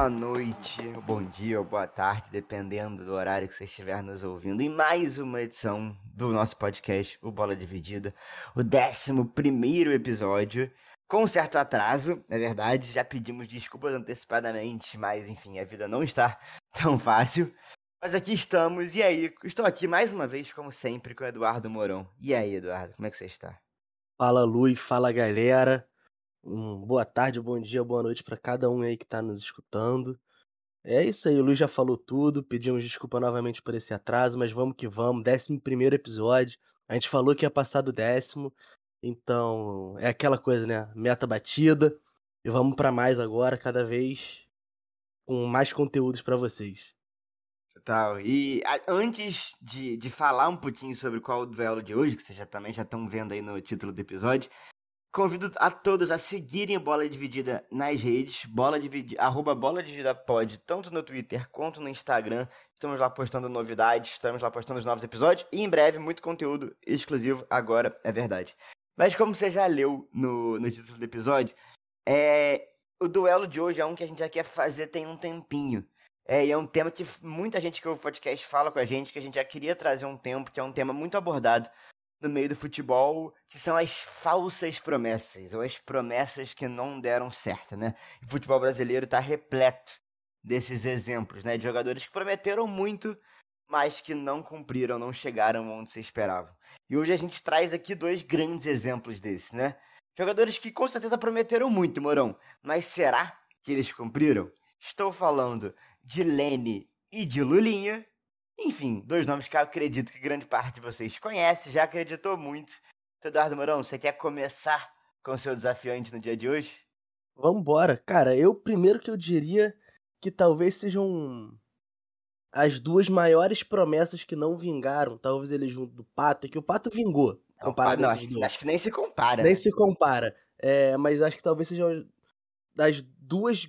Boa noite, bom dia ou boa tarde, dependendo do horário que você estiver nos ouvindo, em mais uma edição do nosso podcast, o Bola Dividida, o 11 episódio, com certo atraso, é verdade, já pedimos desculpas antecipadamente, mas enfim, a vida não está tão fácil. Mas aqui estamos, e aí? Estou aqui mais uma vez, como sempre, com o Eduardo Mourão. E aí, Eduardo, como é que você está? Fala, Luiz, fala, galera. Um boa tarde, bom dia, boa noite para cada um aí que está nos escutando. É isso aí, o Luiz já falou tudo. Pedimos desculpa novamente por esse atraso, mas vamos que vamos. Décimo primeiro episódio. A gente falou que ia passar do décimo. Então, é aquela coisa, né? Meta batida. E vamos para mais agora, cada vez com mais conteúdos para vocês. Total. E antes de, de falar um pouquinho sobre qual o duelo de hoje, que vocês já também já estão vendo aí no título do episódio, Convido a todos a seguirem Bola Dividida nas redes, bola dividida, arroba Bola Dividida Pod, tanto no Twitter quanto no Instagram. Estamos lá postando novidades, estamos lá postando os novos episódios e em breve muito conteúdo exclusivo, agora é verdade. Mas como você já leu no, no título do episódio, é, o duelo de hoje é um que a gente já quer fazer tem um tempinho. É, e é um tema que muita gente que ouve o podcast fala com a gente, que a gente já queria trazer um tempo, que é um tema muito abordado no meio do futebol, que são as falsas promessas, ou as promessas que não deram certo, né? O futebol brasileiro está repleto desses exemplos, né? De jogadores que prometeram muito, mas que não cumpriram, não chegaram onde se esperavam. E hoje a gente traz aqui dois grandes exemplos desses, né? Jogadores que com certeza prometeram muito, Morão, mas será que eles cumpriram? Estou falando de Lene e de Lulinha, enfim, dois nomes que eu acredito que grande parte de vocês conhece, já acreditou muito. Eduardo Mourão, você quer começar com o seu desafiante no dia de hoje? Vambora. Cara, eu primeiro que eu diria que talvez sejam as duas maiores promessas que não vingaram. Talvez ele junto do Pato, que o Pato vingou. Comparado não, acho, que, acho que nem se compara. Nem né? se compara. É, mas acho que talvez sejam das duas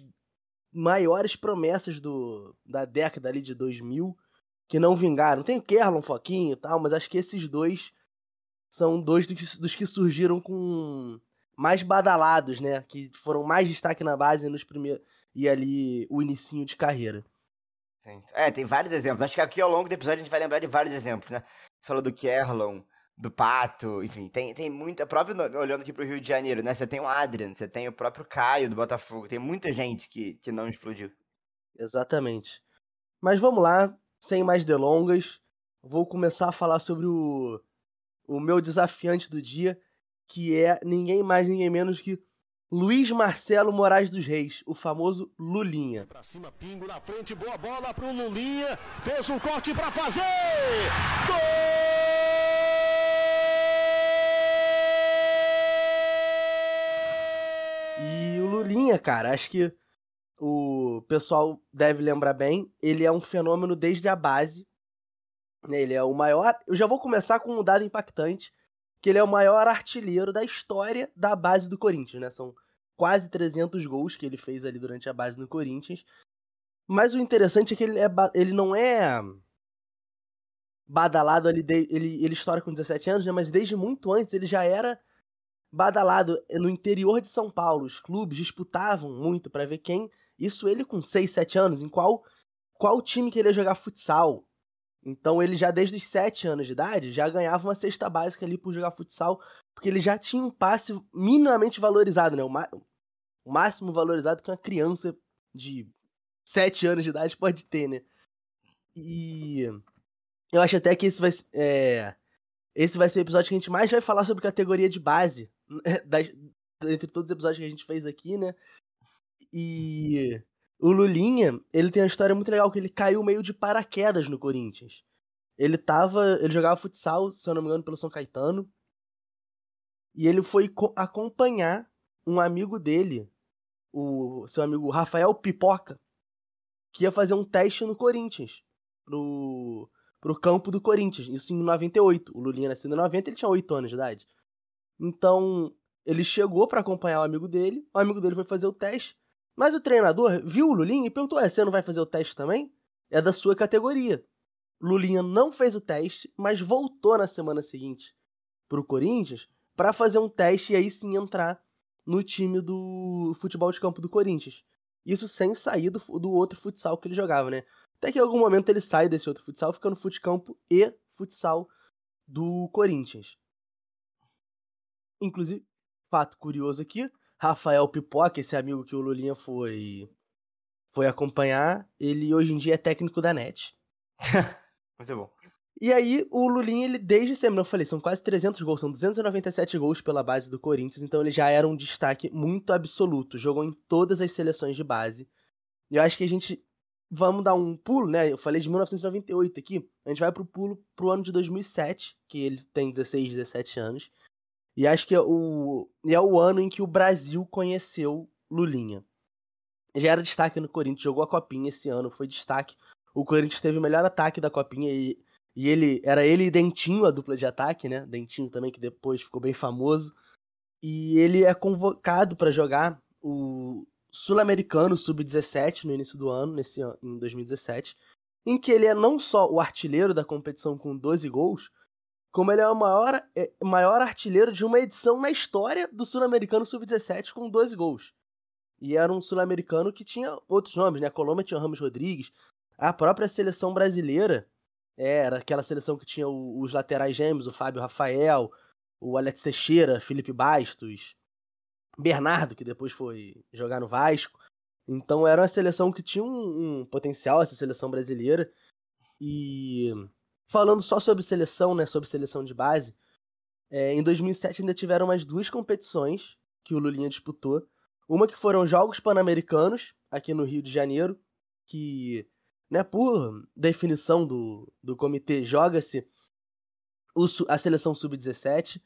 maiores promessas do, da década ali de 2000 que não vingaram. Tem o Kerlon, Foquinho e tal, mas acho que esses dois são dois dos que, dos que surgiram com mais badalados, né? Que foram mais destaque na base nos primeiros e ali o inicinho de carreira. É, tem vários exemplos. Acho que aqui ao longo do episódio a gente vai lembrar de vários exemplos, né? Falou do Kerlon, do Pato, enfim, tem, tem muita. Próprio olhando aqui pro Rio de Janeiro, né? Você tem o Adrian, você tem o próprio Caio do Botafogo, tem muita gente que, que não explodiu. Exatamente. Mas vamos lá, sem mais delongas, vou começar a falar sobre o, o meu desafiante do dia, que é ninguém mais, ninguém menos que Luiz Marcelo Moraes dos Reis, o famoso Lulinha. Pra cima, Pingo na frente, boa bola pro Lulinha, fez um corte para fazer! Gol! E o Lulinha, cara, acho que o pessoal deve lembrar bem, ele é um fenômeno desde a base. Ele é o maior. Eu já vou começar com um dado impactante: que ele é o maior artilheiro da história da base do Corinthians, né? São quase 300 gols que ele fez ali durante a base do Corinthians. Mas o interessante é que ele, é, ele não é badalado ali, de, ele, ele estoura com 17 anos, né? Mas desde muito antes ele já era badalado no interior de São Paulo. Os clubes disputavam muito para ver quem isso ele com 6, 7 anos, em qual, qual time que ele ia jogar futsal. Então ele já desde os 7 anos de idade já ganhava uma cesta básica ali por jogar futsal, porque ele já tinha um passe minimamente valorizado, né? O, o máximo valorizado que uma criança de 7 anos de idade pode ter, né? E eu acho até que esse vai, é, esse vai ser o episódio que a gente mais vai falar sobre categoria de base, das, entre todos os episódios que a gente fez aqui, né? E o Lulinha, ele tem uma história muito legal, que ele caiu meio de paraquedas no Corinthians. Ele tava. Ele jogava futsal, se eu não me engano, pelo São Caetano. E ele foi acompanhar um amigo dele, o seu amigo Rafael Pipoca, que ia fazer um teste no Corinthians. Pro, pro campo do Corinthians. Isso em 98. O Lulinha nasceu em 90, ele tinha 8 anos de idade. Então, ele chegou para acompanhar o amigo dele. O amigo dele foi fazer o teste. Mas o treinador viu o Lulinha e perguntou: é, você não vai fazer o teste também? É da sua categoria. Lulinha não fez o teste, mas voltou na semana seguinte pro Corinthians para fazer um teste e aí sim entrar no time do futebol de campo do Corinthians. Isso sem sair do, do outro futsal que ele jogava, né? Até que em algum momento ele sai desse outro futsal, fica no futecampo e futsal do Corinthians. Inclusive, fato curioso aqui, Rafael Pipoca, esse amigo que o Lulinha foi foi acompanhar, ele hoje em dia é técnico da NET. Muito bom. E aí, o Lulinha, ele desde sempre, eu falei, são quase 300 gols, são 297 gols pela base do Corinthians, então ele já era um destaque muito absoluto, jogou em todas as seleções de base. E eu acho que a gente, vamos dar um pulo, né, eu falei de 1998 aqui, a gente vai pro pulo pro ano de 2007, que ele tem 16, 17 anos, e acho que é o, é o ano em que o Brasil conheceu Lulinha. Já era destaque no Corinthians, jogou a Copinha esse ano, foi destaque. O Corinthians teve o melhor ataque da Copinha e e ele era ele e Dentinho, a dupla de ataque, né? Dentinho também, que depois ficou bem famoso. E ele é convocado para jogar o Sul-Americano Sub-17 no início do ano, nesse ano, em 2017, em que ele é não só o artilheiro da competição com 12 gols, como ele é o maior, é, maior artilheiro de uma edição na história do Sul-Americano Sub-17 com 12 gols. E era um sul-americano que tinha outros nomes, né? A Colômbia tinha o Ramos Rodrigues. A própria seleção brasileira é, era aquela seleção que tinha os laterais gêmeos, o Fábio Rafael, o Alex Teixeira, Felipe Bastos, Bernardo, que depois foi jogar no Vasco. Então era uma seleção que tinha um, um potencial, essa seleção brasileira. E falando só sobre seleção, né, sobre seleção de base, é, em 2007 ainda tiveram mais duas competições que o Lulinha disputou. Uma que foram Jogos Pan-Americanos, aqui no Rio de Janeiro, que né, por definição do, do comitê, joga-se a seleção sub-17.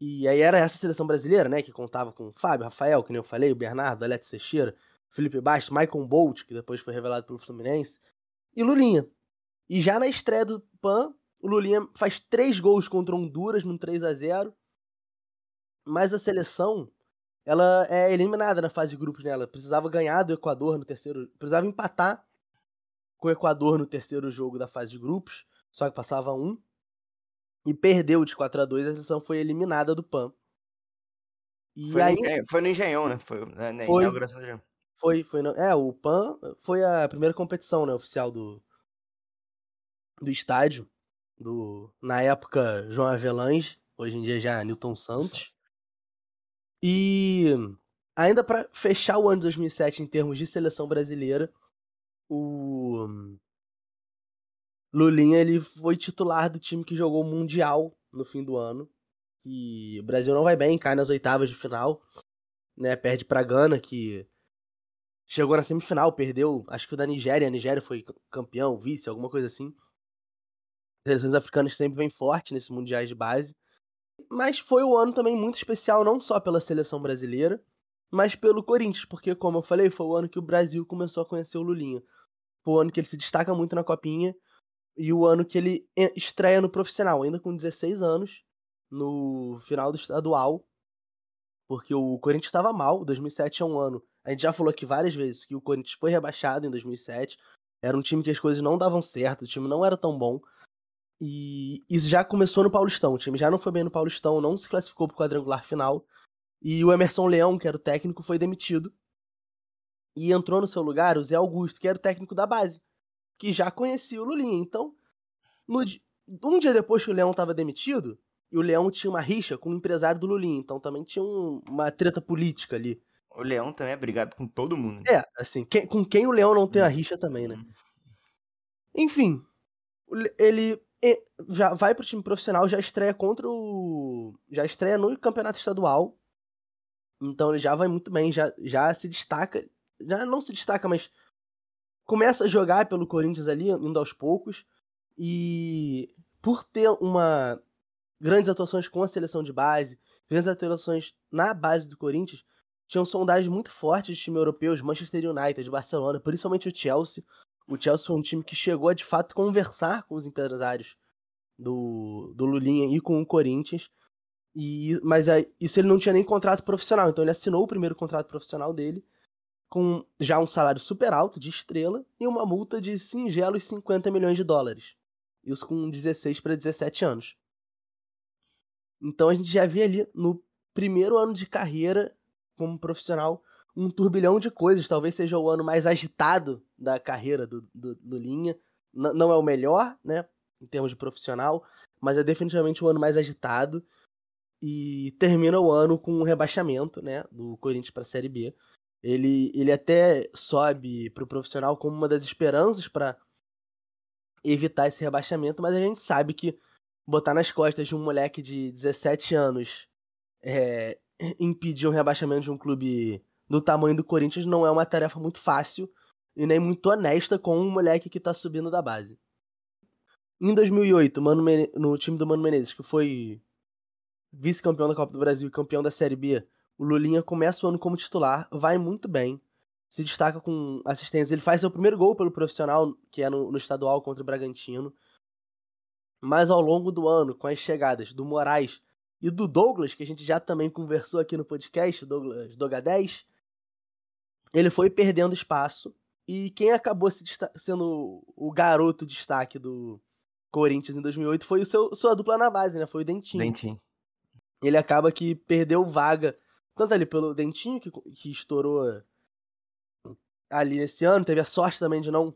E aí era essa seleção brasileira, né, que contava com Fábio, Rafael, que nem eu falei, o Bernardo, Alex Teixeira, Felipe Bastos, Michael Bolt, que depois foi revelado pelo Fluminense, e Lulinha. E já na estreia do PAN, o Lulinha faz três gols contra Honduras num 3 a 0 mas a seleção ela é eliminada na fase de grupos nela. Precisava ganhar do Equador no terceiro. Precisava empatar com o Equador no terceiro jogo da fase de grupos, só que passava um. E perdeu de 4 a 2 a seleção foi eliminada do PAN. E foi, aí, no, foi no Engenhão, né? Foi na, na foi, inauguração do Engenhão. Foi, foi no, é, o PAN foi a primeira competição, né, oficial do, do estádio. Do, na época, João Avelange, hoje em dia já Newton Santos. E ainda para fechar o ano de 2007 em termos de seleção brasileira, o Lulinha ele foi titular do time que jogou o Mundial no fim do ano. E o Brasil não vai bem, cai nas oitavas de final, né? Perde para Gana, que chegou na semifinal, perdeu, acho que o da Nigéria, a Nigéria foi campeão, vice, alguma coisa assim. Seleções africanas sempre vêm forte nesses mundiais de base. Mas foi um ano também muito especial, não só pela seleção brasileira, mas pelo Corinthians, porque, como eu falei, foi o ano que o Brasil começou a conhecer o Lulinha. Foi o ano que ele se destaca muito na Copinha e o ano que ele estreia no profissional, ainda com 16 anos, no final do estadual, porque o Corinthians estava mal. 2007 é um ano. A gente já falou aqui várias vezes que o Corinthians foi rebaixado em 2007. Era um time que as coisas não davam certo, o time não era tão bom. E isso já começou no Paulistão. O time já não foi bem no Paulistão, não se classificou para o quadrangular final. E o Emerson Leão, que era o técnico, foi demitido. E entrou no seu lugar o Zé Augusto, que era o técnico da base, que já conhecia o Lulinha. Então, no, um dia depois que o Leão estava demitido, e o Leão tinha uma rixa com o empresário do Lulinha, então também tinha um, uma treta política ali. O Leão também é brigado com todo mundo. Né? É, assim, quem, com quem o Leão não tem a rixa também, né? Enfim, ele já vai pro time profissional, já estreia contra o. Já estreia no campeonato estadual então ele já vai muito bem, já, já se destaca. Já não se destaca, mas começa a jogar pelo Corinthians ali, indo aos poucos. E por ter uma grandes atuações com a seleção de base, grandes atuações na base do Corinthians, tinham sondagens muito fortes de time europeus, Manchester United, Barcelona, principalmente o Chelsea. O Chelsea foi um time que chegou a de fato conversar com os empresários do, do Lulinha e com o Corinthians. E, mas aí, isso ele não tinha nem contrato profissional, então ele assinou o primeiro contrato profissional dele com já um salário super alto de estrela e uma multa de singelos 50 milhões de dólares. Isso com 16 para 17 anos. Então a gente já vê ali no primeiro ano de carreira como profissional um turbilhão de coisas. Talvez seja o ano mais agitado da carreira do, do, do Linha. N não é o melhor, né? Em termos de profissional, mas é definitivamente o ano mais agitado. E termina o ano com um rebaixamento, né? Do Corinthians para a Série B. Ele, ele até sobe para o profissional como uma das esperanças para evitar esse rebaixamento, mas a gente sabe que botar nas costas de um moleque de 17 anos é, impedir um rebaixamento de um clube do tamanho do Corinthians não é uma tarefa muito fácil e nem muito honesta com um moleque que tá subindo da base. Em 2008, Mano Men no time do Mano Menezes, que foi vice-campeão da Copa do Brasil e campeão da Série B, o Lulinha começa o ano como titular, vai muito bem, se destaca com assistência. Ele faz seu primeiro gol pelo profissional, que é no, no estadual contra o Bragantino. Mas ao longo do ano, com as chegadas do Moraes e do Douglas, que a gente já também conversou aqui no podcast, Douglas Doga 10, ele foi perdendo espaço. E quem acabou se sendo o garoto destaque do Corinthians em 2008 foi o seu, sua dupla na base, né? Foi o Dentinho. Dentinho. Ele acaba que perdeu vaga, tanto ali pelo Dentinho, que, que estourou ali nesse ano, teve a sorte também de não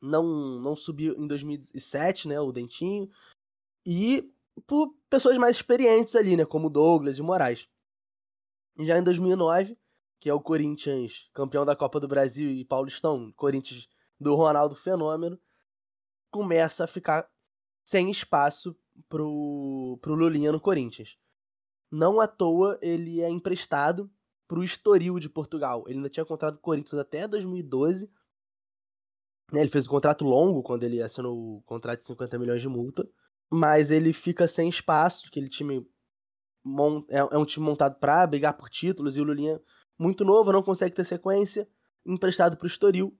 não não subir em 2007, né, o Dentinho, e por pessoas mais experientes ali, né, como Douglas e Moraes. Já em 2009, que é o Corinthians campeão da Copa do Brasil e Paulistão, Corinthians do Ronaldo Fenômeno, começa a ficar sem espaço pro, pro Lulinha no Corinthians. Não à toa ele é emprestado pro Estoril de Portugal. Ele ainda tinha contrato com o Corinthians até 2012. Né, ele fez um contrato longo quando ele assinou o contrato de 50 milhões de multa. Mas ele fica sem espaço, aquele time é, é um time montado para brigar por títulos e o Lulinha muito novo, não consegue ter sequência, emprestado pro Estoril.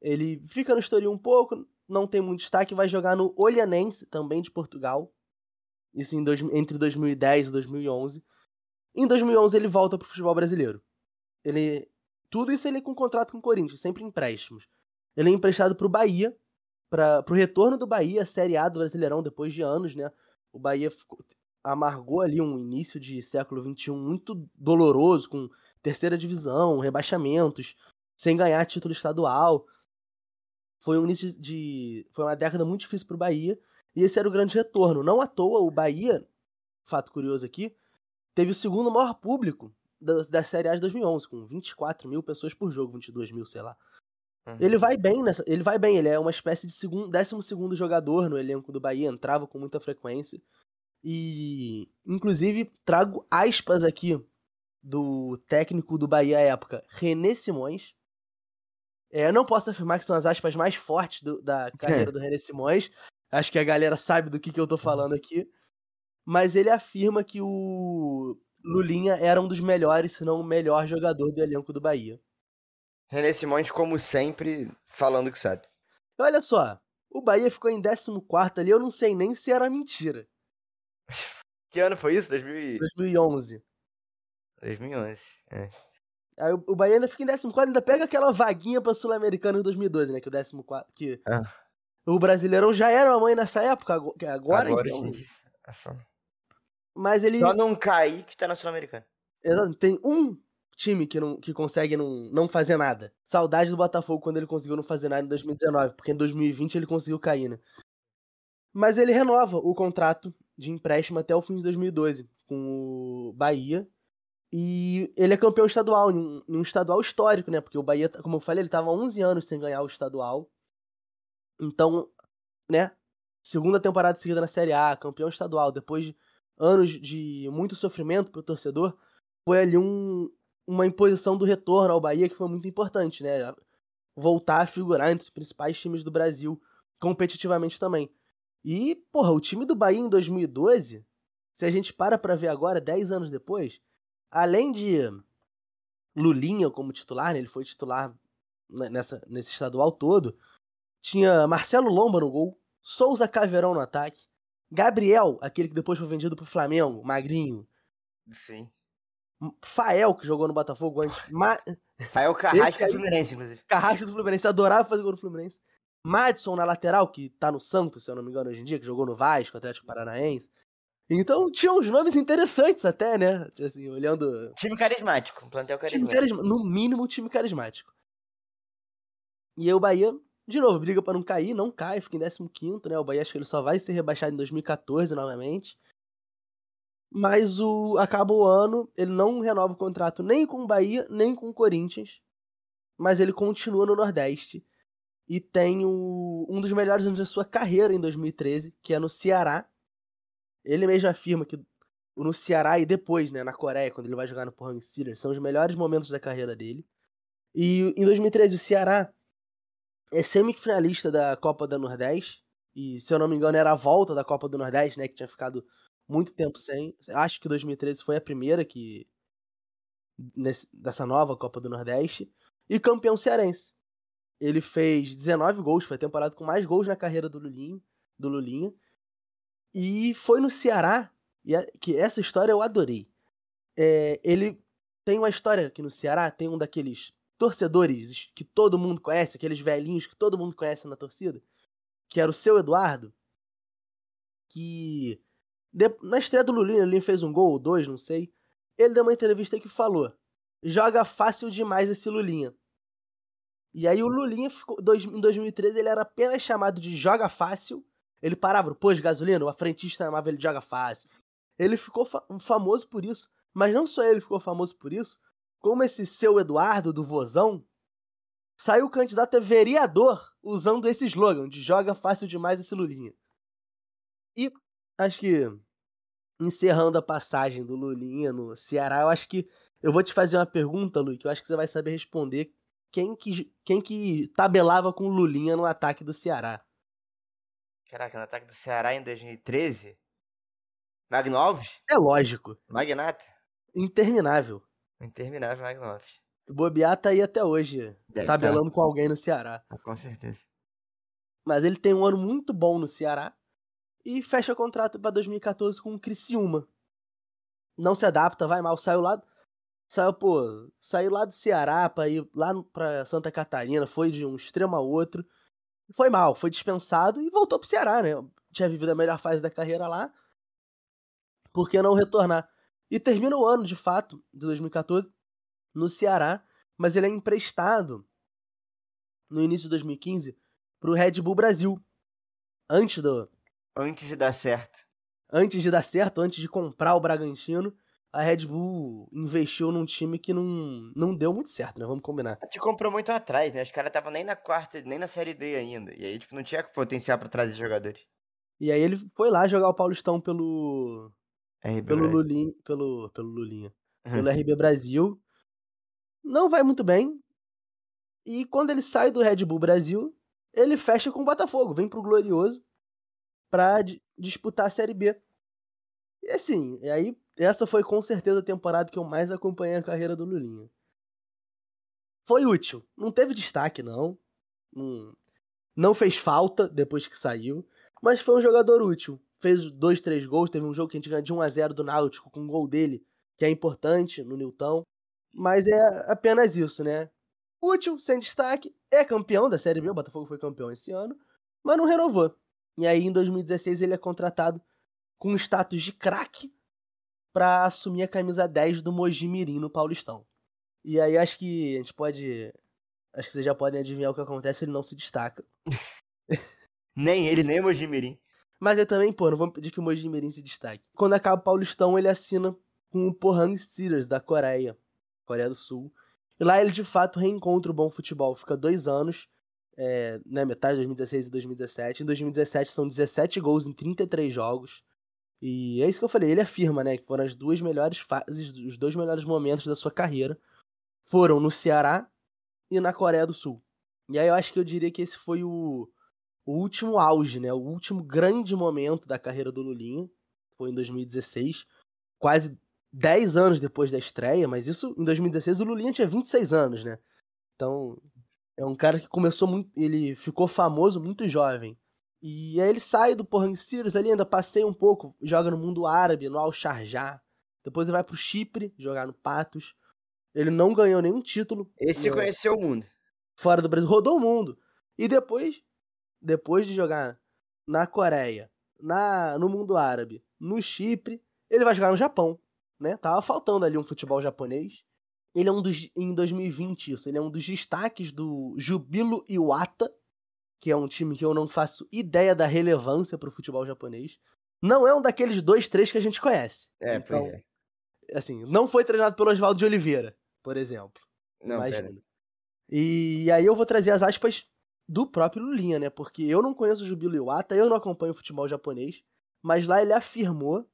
Ele fica no Estoril um pouco, não tem muito destaque, vai jogar no Olhanense, também de Portugal. Isso em dois, entre 2010 e 2011. Em 2011 ele volta pro futebol brasileiro. Ele tudo isso ele com contrato com o Corinthians, sempre empréstimos. Ele é emprestado pro Bahia, para pro retorno do Bahia, Série A do Brasileirão depois de anos, né? O Bahia ficou, amargou ali um início de século XXI muito doloroso, com terceira divisão, rebaixamentos, sem ganhar título estadual. Foi um início de. Foi uma década muito difícil pro Bahia. E esse era o grande retorno. Não à toa, o Bahia, fato curioso aqui, teve o segundo maior público da, da Série A de 2011, com 24 mil pessoas por jogo, 22 mil, sei lá. Uhum. Ele vai bem nessa, ele vai bem, ele é uma espécie de segundo, 12 segundo jogador no elenco do Bahia, entrava com muita frequência. E inclusive trago aspas aqui do técnico do Bahia à época, René Simões. É, eu não posso afirmar que são as aspas mais fortes do, da carreira do René Simões. Acho que a galera sabe do que, que eu tô falando aqui mas ele afirma que o Lulinha era um dos melhores, se não o melhor jogador do elenco do Bahia. René Simões, como sempre, falando que sabe. Olha só, o Bahia ficou em 14 ali, eu não sei nem se era mentira. Que ano foi isso? 2000... 2011. 2011, é. Aí o Bahia ainda fica em 14, ainda pega aquela vaguinha pra Sul-Americano em 2012, né? Que o 14. Que ah. o Brasileirão já era uma mãe nessa época, agora, agora então. É só... Mas ele. Só não cair que tá na Sul-Americana. Exato. Tem um time que, não, que consegue não, não fazer nada. Saudade do Botafogo quando ele conseguiu não fazer nada em 2019, porque em 2020 ele conseguiu cair, né? Mas ele renova o contrato de empréstimo até o fim de 2012 com o Bahia. E ele é campeão estadual, em um estadual histórico, né? Porque o Bahia, como eu falei, ele tava 11 anos sem ganhar o estadual. Então, né? Segunda temporada seguida na Série A, campeão estadual, depois de anos de muito sofrimento para o torcedor, foi ali um, uma imposição do retorno ao Bahia que foi muito importante, né? Voltar a figurar entre os principais times do Brasil competitivamente também. E, porra, o time do Bahia em 2012, se a gente para pra ver agora, 10 anos depois, além de Lulinha como titular, né? ele foi titular nessa, nesse estadual todo, tinha Marcelo Lomba no gol, Souza Caveirão no ataque, Gabriel, aquele que depois foi vendido pro Flamengo, magrinho. Sim. Fael, que jogou no Botafogo antes. Ma... Fael Carrasco do Fluminense, inclusive. Carrasco do Fluminense, adorava fazer gol no Fluminense. Madison na lateral, que tá no Santos, se eu não me engano, hoje em dia, que jogou no Vasco, Atlético Paranaense. Então tinha uns nomes interessantes até, né? Assim, olhando. Time carismático, um plantel carismático. carisma... No mínimo, time carismático. E aí o Bahia, de novo, briga pra não cair, não cai, fica em 15, né? O Bahia acho que ele só vai ser rebaixado em 2014 novamente. Mas o acaba o ano, ele não renova o contrato nem com o Bahia, nem com o Corinthians. Mas ele continua no Nordeste. E tem o... um dos melhores anos da sua carreira em 2013, que é no Ceará. Ele mesmo afirma que no Ceará e depois, né, na Coreia, quando ele vai jogar no Pohang Steelers, são os melhores momentos da carreira dele. E em 2013 o Ceará é semifinalista da Copa do Nordeste. E se eu não me engano era a volta da Copa do Nordeste, né, que tinha ficado muito tempo sem. Acho que 2013 foi a primeira que nesse, dessa nova Copa do Nordeste e campeão cearense. Ele fez 19 gols, foi a temporada com mais gols na carreira do Lulinha, do Lulinha. E foi no Ceará, que essa história eu adorei. É, ele tem uma história que no Ceará tem um daqueles torcedores que todo mundo conhece, aqueles velhinhos que todo mundo conhece na torcida, que era o seu Eduardo, que de, na estreia do Lulinha, ele fez um gol ou dois, não sei. Ele deu uma entrevista que falou: joga fácil demais esse Lulinha. E aí o Lulinha ficou, dois, em 2013 ele era apenas chamado de joga fácil. Ele parava no posto de gasolina, o frentista chamava ele de joga fácil. Ele ficou fa famoso por isso. Mas não só ele ficou famoso por isso, como esse seu Eduardo do Vozão saiu candidato a vereador usando esse slogan de joga fácil demais esse Lulinha. E acho que encerrando a passagem do Lulinha no Ceará, eu acho que eu vou te fazer uma pergunta, Lu, que eu acho que você vai saber responder. Quem que, quem que tabelava com o Lulinha no ataque do Ceará? Caraca, no ataque do Ceará em 2013? Magno Alves? É lógico. Magnata? Interminável. Interminável Magno Alves. Se bobear, tá aí até hoje, Deve tabelando com alguém no Ceará. Com certeza. Mas ele tem um ano muito bom no Ceará e fecha contrato para 2014 com o Criciúma. Não se adapta, vai mal, saiu lá, saiu, pô, saiu lá do Ceará para ir lá para Santa Catarina, foi de um extremo a outro. Foi mal, foi dispensado e voltou pro Ceará, né? Tinha vivido a melhor fase da carreira lá. Por que não retornar? E termina o ano, de fato, de 2014, no Ceará, mas ele é emprestado no início de 2015 pro Red Bull Brasil. Antes do, Antes de dar certo. antes de dar certo, antes de comprar o Bragantino, a Red Bull investiu num time que não, não deu muito certo, né? Vamos combinar. A gente comprou muito atrás, né? Os caras estavam nem na quarta, nem na série D ainda. E aí, tipo, não tinha potencial pra trazer jogadores. E aí ele foi lá jogar o Paulistão pelo RB pelo Brasil. Lulinha, pelo pelo Lulinha, Uhum. pelo RB Brasil. Não vai muito bem. E quando ele sai do Red Bull Brasil, ele fecha com o Botafogo, vem pro Glorioso pra di- disputar a Série B. E assim, e aí essa foi com certeza a temporada que eu mais acompanhei a carreira do Lulinha. Foi útil, não teve destaque não. Não, não fez falta depois que saiu, mas foi um jogador útil. Fez dois, três gols, teve um jogo que a gente ganhou de 1 a 0 do Náutico com um gol dele, que é importante no Newton. Mas é apenas isso, né? Útil, sem destaque, é campeão da Série B, o Botafogo foi campeão esse ano, mas não renovou. E aí em 2016 ele é contratado com status de craque para assumir a camisa 10 do Mojimirim no Paulistão. E aí acho que a gente pode. Acho que vocês já podem adivinhar o que acontece, ele não se destaca. Nem ele, nem o Mojimirim. Mas eu também, pô, não vamos pedir que o Mojimirim se destaque. Quando acaba o Paulistão, ele assina com o Pohang Steelers da Coreia, Coreia do Sul. E lá ele de fato reencontra o bom futebol. Fica dois anos, é, né, metade de 2016 e 2017. Em 2017 são 17 gols em 33 jogos. E é isso que eu falei, ele afirma, né, que foram as duas melhores fases, os dois melhores momentos da sua carreira. Foram no Ceará e na Coreia do Sul. E aí eu acho que eu diria que esse foi o, o último auge, né? O último grande momento da carreira do Lulinha. Foi em 2016. Quase 10 anos depois da estreia, mas isso em 2016 o Lulinha tinha 26 anos, né? Então, é um cara que começou muito. Ele ficou famoso muito jovem. E aí ele sai do Pohang Steelers ali, ainda passeia um pouco, joga no mundo árabe, no Al Sharjah. Depois ele vai pro Chipre, jogar no Patos. Ele não ganhou nenhum título Esse No- conheceu o mundo. fora do Brasil, rodou o mundo. E depois, depois de jogar na Coreia, na no mundo árabe no Chipre. Ele vai jogar no Japão, né? Tava faltando ali um futebol japonês. Ele é um dos, em 2020, isso, ele é um dos destaques do Jubilo Iwata, que é um time que eu não faço ideia da relevância para o futebol japonês. Não é um daqueles dois, três que a gente conhece. É, então, pois é. Assim, não foi treinado pelo Oswaldo de Oliveira, por exemplo. Não, Imagina. pera. E aí eu vou trazer as aspas do próprio Lulinha, né? Porque eu não conheço o Jubilo Iwata, eu não acompanho o futebol japonês, mas lá ele afirmou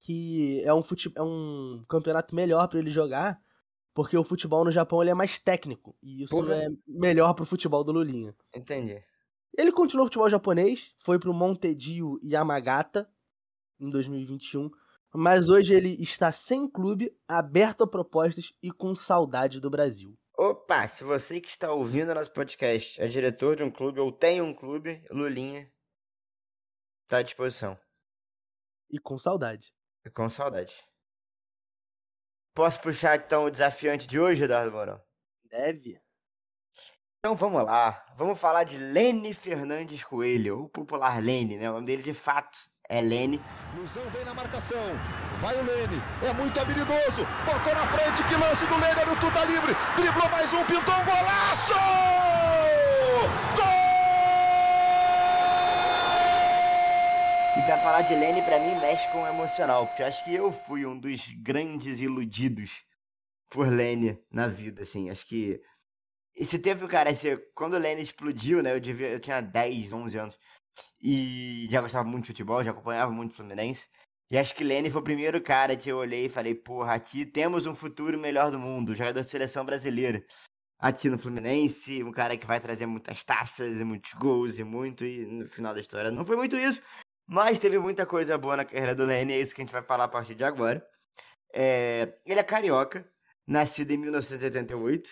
que é um, fute... é um campeonato melhor para ele jogar, porque o futebol no Japão ele é mais técnico, e isso Porra. é melhor pro futebol do Lulinha. Entendi. Ele continuou o futebol japonês, foi pro Montedio Yamagata em 2021, mas hoje ele está sem clube, aberto a propostas e com saudade do Brasil. Opa, se você que está ouvindo nosso podcast é diretor de um clube ou tem um clube, Lulinha tá à disposição. E com saudade. E com saudade. Posso puxar então o desafiante de hoje, Eduardo Mourão? Deve. Então vamos lá. Vamos falar de Lene Fernandes Coelho, o popular Lene, né? O nome dele de fato é Lene. Luzão vem na marcação. Vai o Lene. É muito habilidoso. Botou na frente. Que lance do Lene. O Tuta livre. Driblou mais um. Pintou um golaço! E pra falar de Lene, pra mim, mexe com o emocional, porque eu acho que eu fui um dos grandes iludidos por Lene na vida, assim. Acho que. Esse tempo, cara, quando o explodiu, né? Eu, devia... eu tinha 10, 11 anos. E já gostava muito de futebol, já acompanhava muito o Fluminense. E acho que Lene foi o primeiro cara que eu olhei e falei, porra, aqui temos um futuro melhor do mundo, jogador de seleção brasileira. Aqui no Fluminense, um cara que vai trazer muitas taças e muitos gols e muito, e no final da história não foi muito isso. Mas teve muita coisa boa na carreira do Lene, é isso que a gente vai falar a partir de agora. É, ele é carioca, nascido em 1988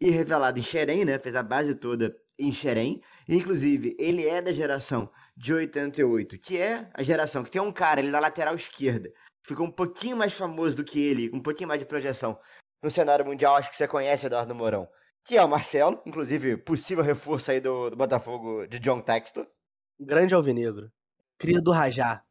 e revelado em Xerém, né? Fez a base toda em Xerém. Inclusive, ele é da geração de 88, que é a geração que tem um cara ali na lateral esquerda, que ficou um pouquinho mais famoso do que ele, um pouquinho mais de projeção no cenário mundial, acho que você conhece Eduardo Mourão, que é o Marcelo, inclusive possível reforço aí do, do Botafogo de John Textor. Grande alvinegro. Cria do Rajá.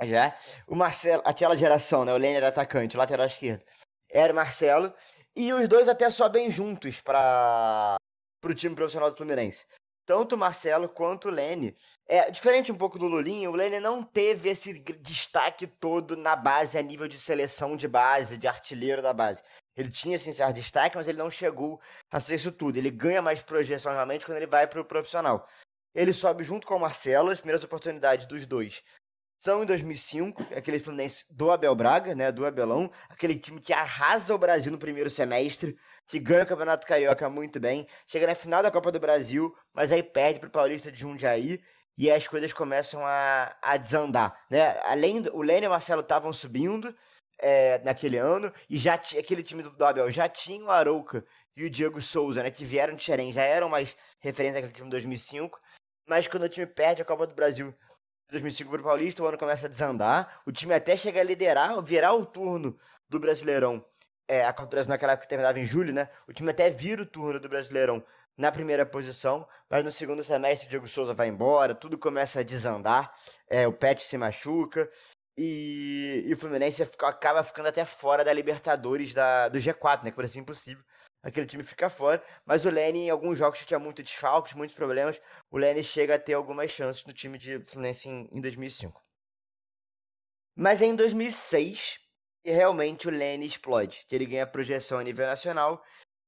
Já. O Marcelo, aquela geração, né? O Lênin era atacante, lateral esquerdo. Era o Marcelo. E os dois até sobem juntos para o time profissional do Fluminense. Tanto o Marcelo quanto o Lene. É diferente um pouco do Lulinha, o Lene não teve esse destaque todo na base a nível de seleção de base, de artilheiro da base. Ele tinha sim certo destaque, mas ele não chegou a ser isso tudo. Ele ganha mais projeção realmente quando ele vai para o profissional. Ele sobe junto com o Marcelo, as primeiras oportunidades dos dois são em 2005, aquele Fluminense do Abel Braga, né, do Abelão, aquele time que arrasa o Brasil no primeiro semestre, que ganha o Campeonato Carioca muito bem, chega na final da Copa do Brasil, mas aí perde pro Paulista de Jundiaí, e as coisas começam a, a desandar, né, além do, o Lênin e o Marcelo estavam subindo é, naquele ano, e já aquele time do, do Abel já tinha o Arouca e o Diego Souza, né, que vieram de Xerém, já eram mais referência àquele time de 2005, mas quando o time perde a Copa do Brasil 2005 para o Paulista, o ano começa a desandar. O time até chega a liderar, virar o turno do Brasileirão. É, a Copa do Brasil naquela época terminava em julho, né? O time até vira o turno do Brasileirão na primeira posição, mas no segundo semestre o Diego Souza vai embora, tudo começa a desandar, é, o Pet se machuca e, e o Fluminense fica, acaba ficando até fora da Libertadores da, do G4, né? Que parecia impossível aquele time fica fora. Mas o Lenny, em alguns jogos, tinha muitos desfalques, muitos problemas. O Lenny chega a ter algumas chances no time de Fluminense em, em 2005. Mas é em 2006 que realmente o Lenny explode, que ele ganha projeção a nível nacional.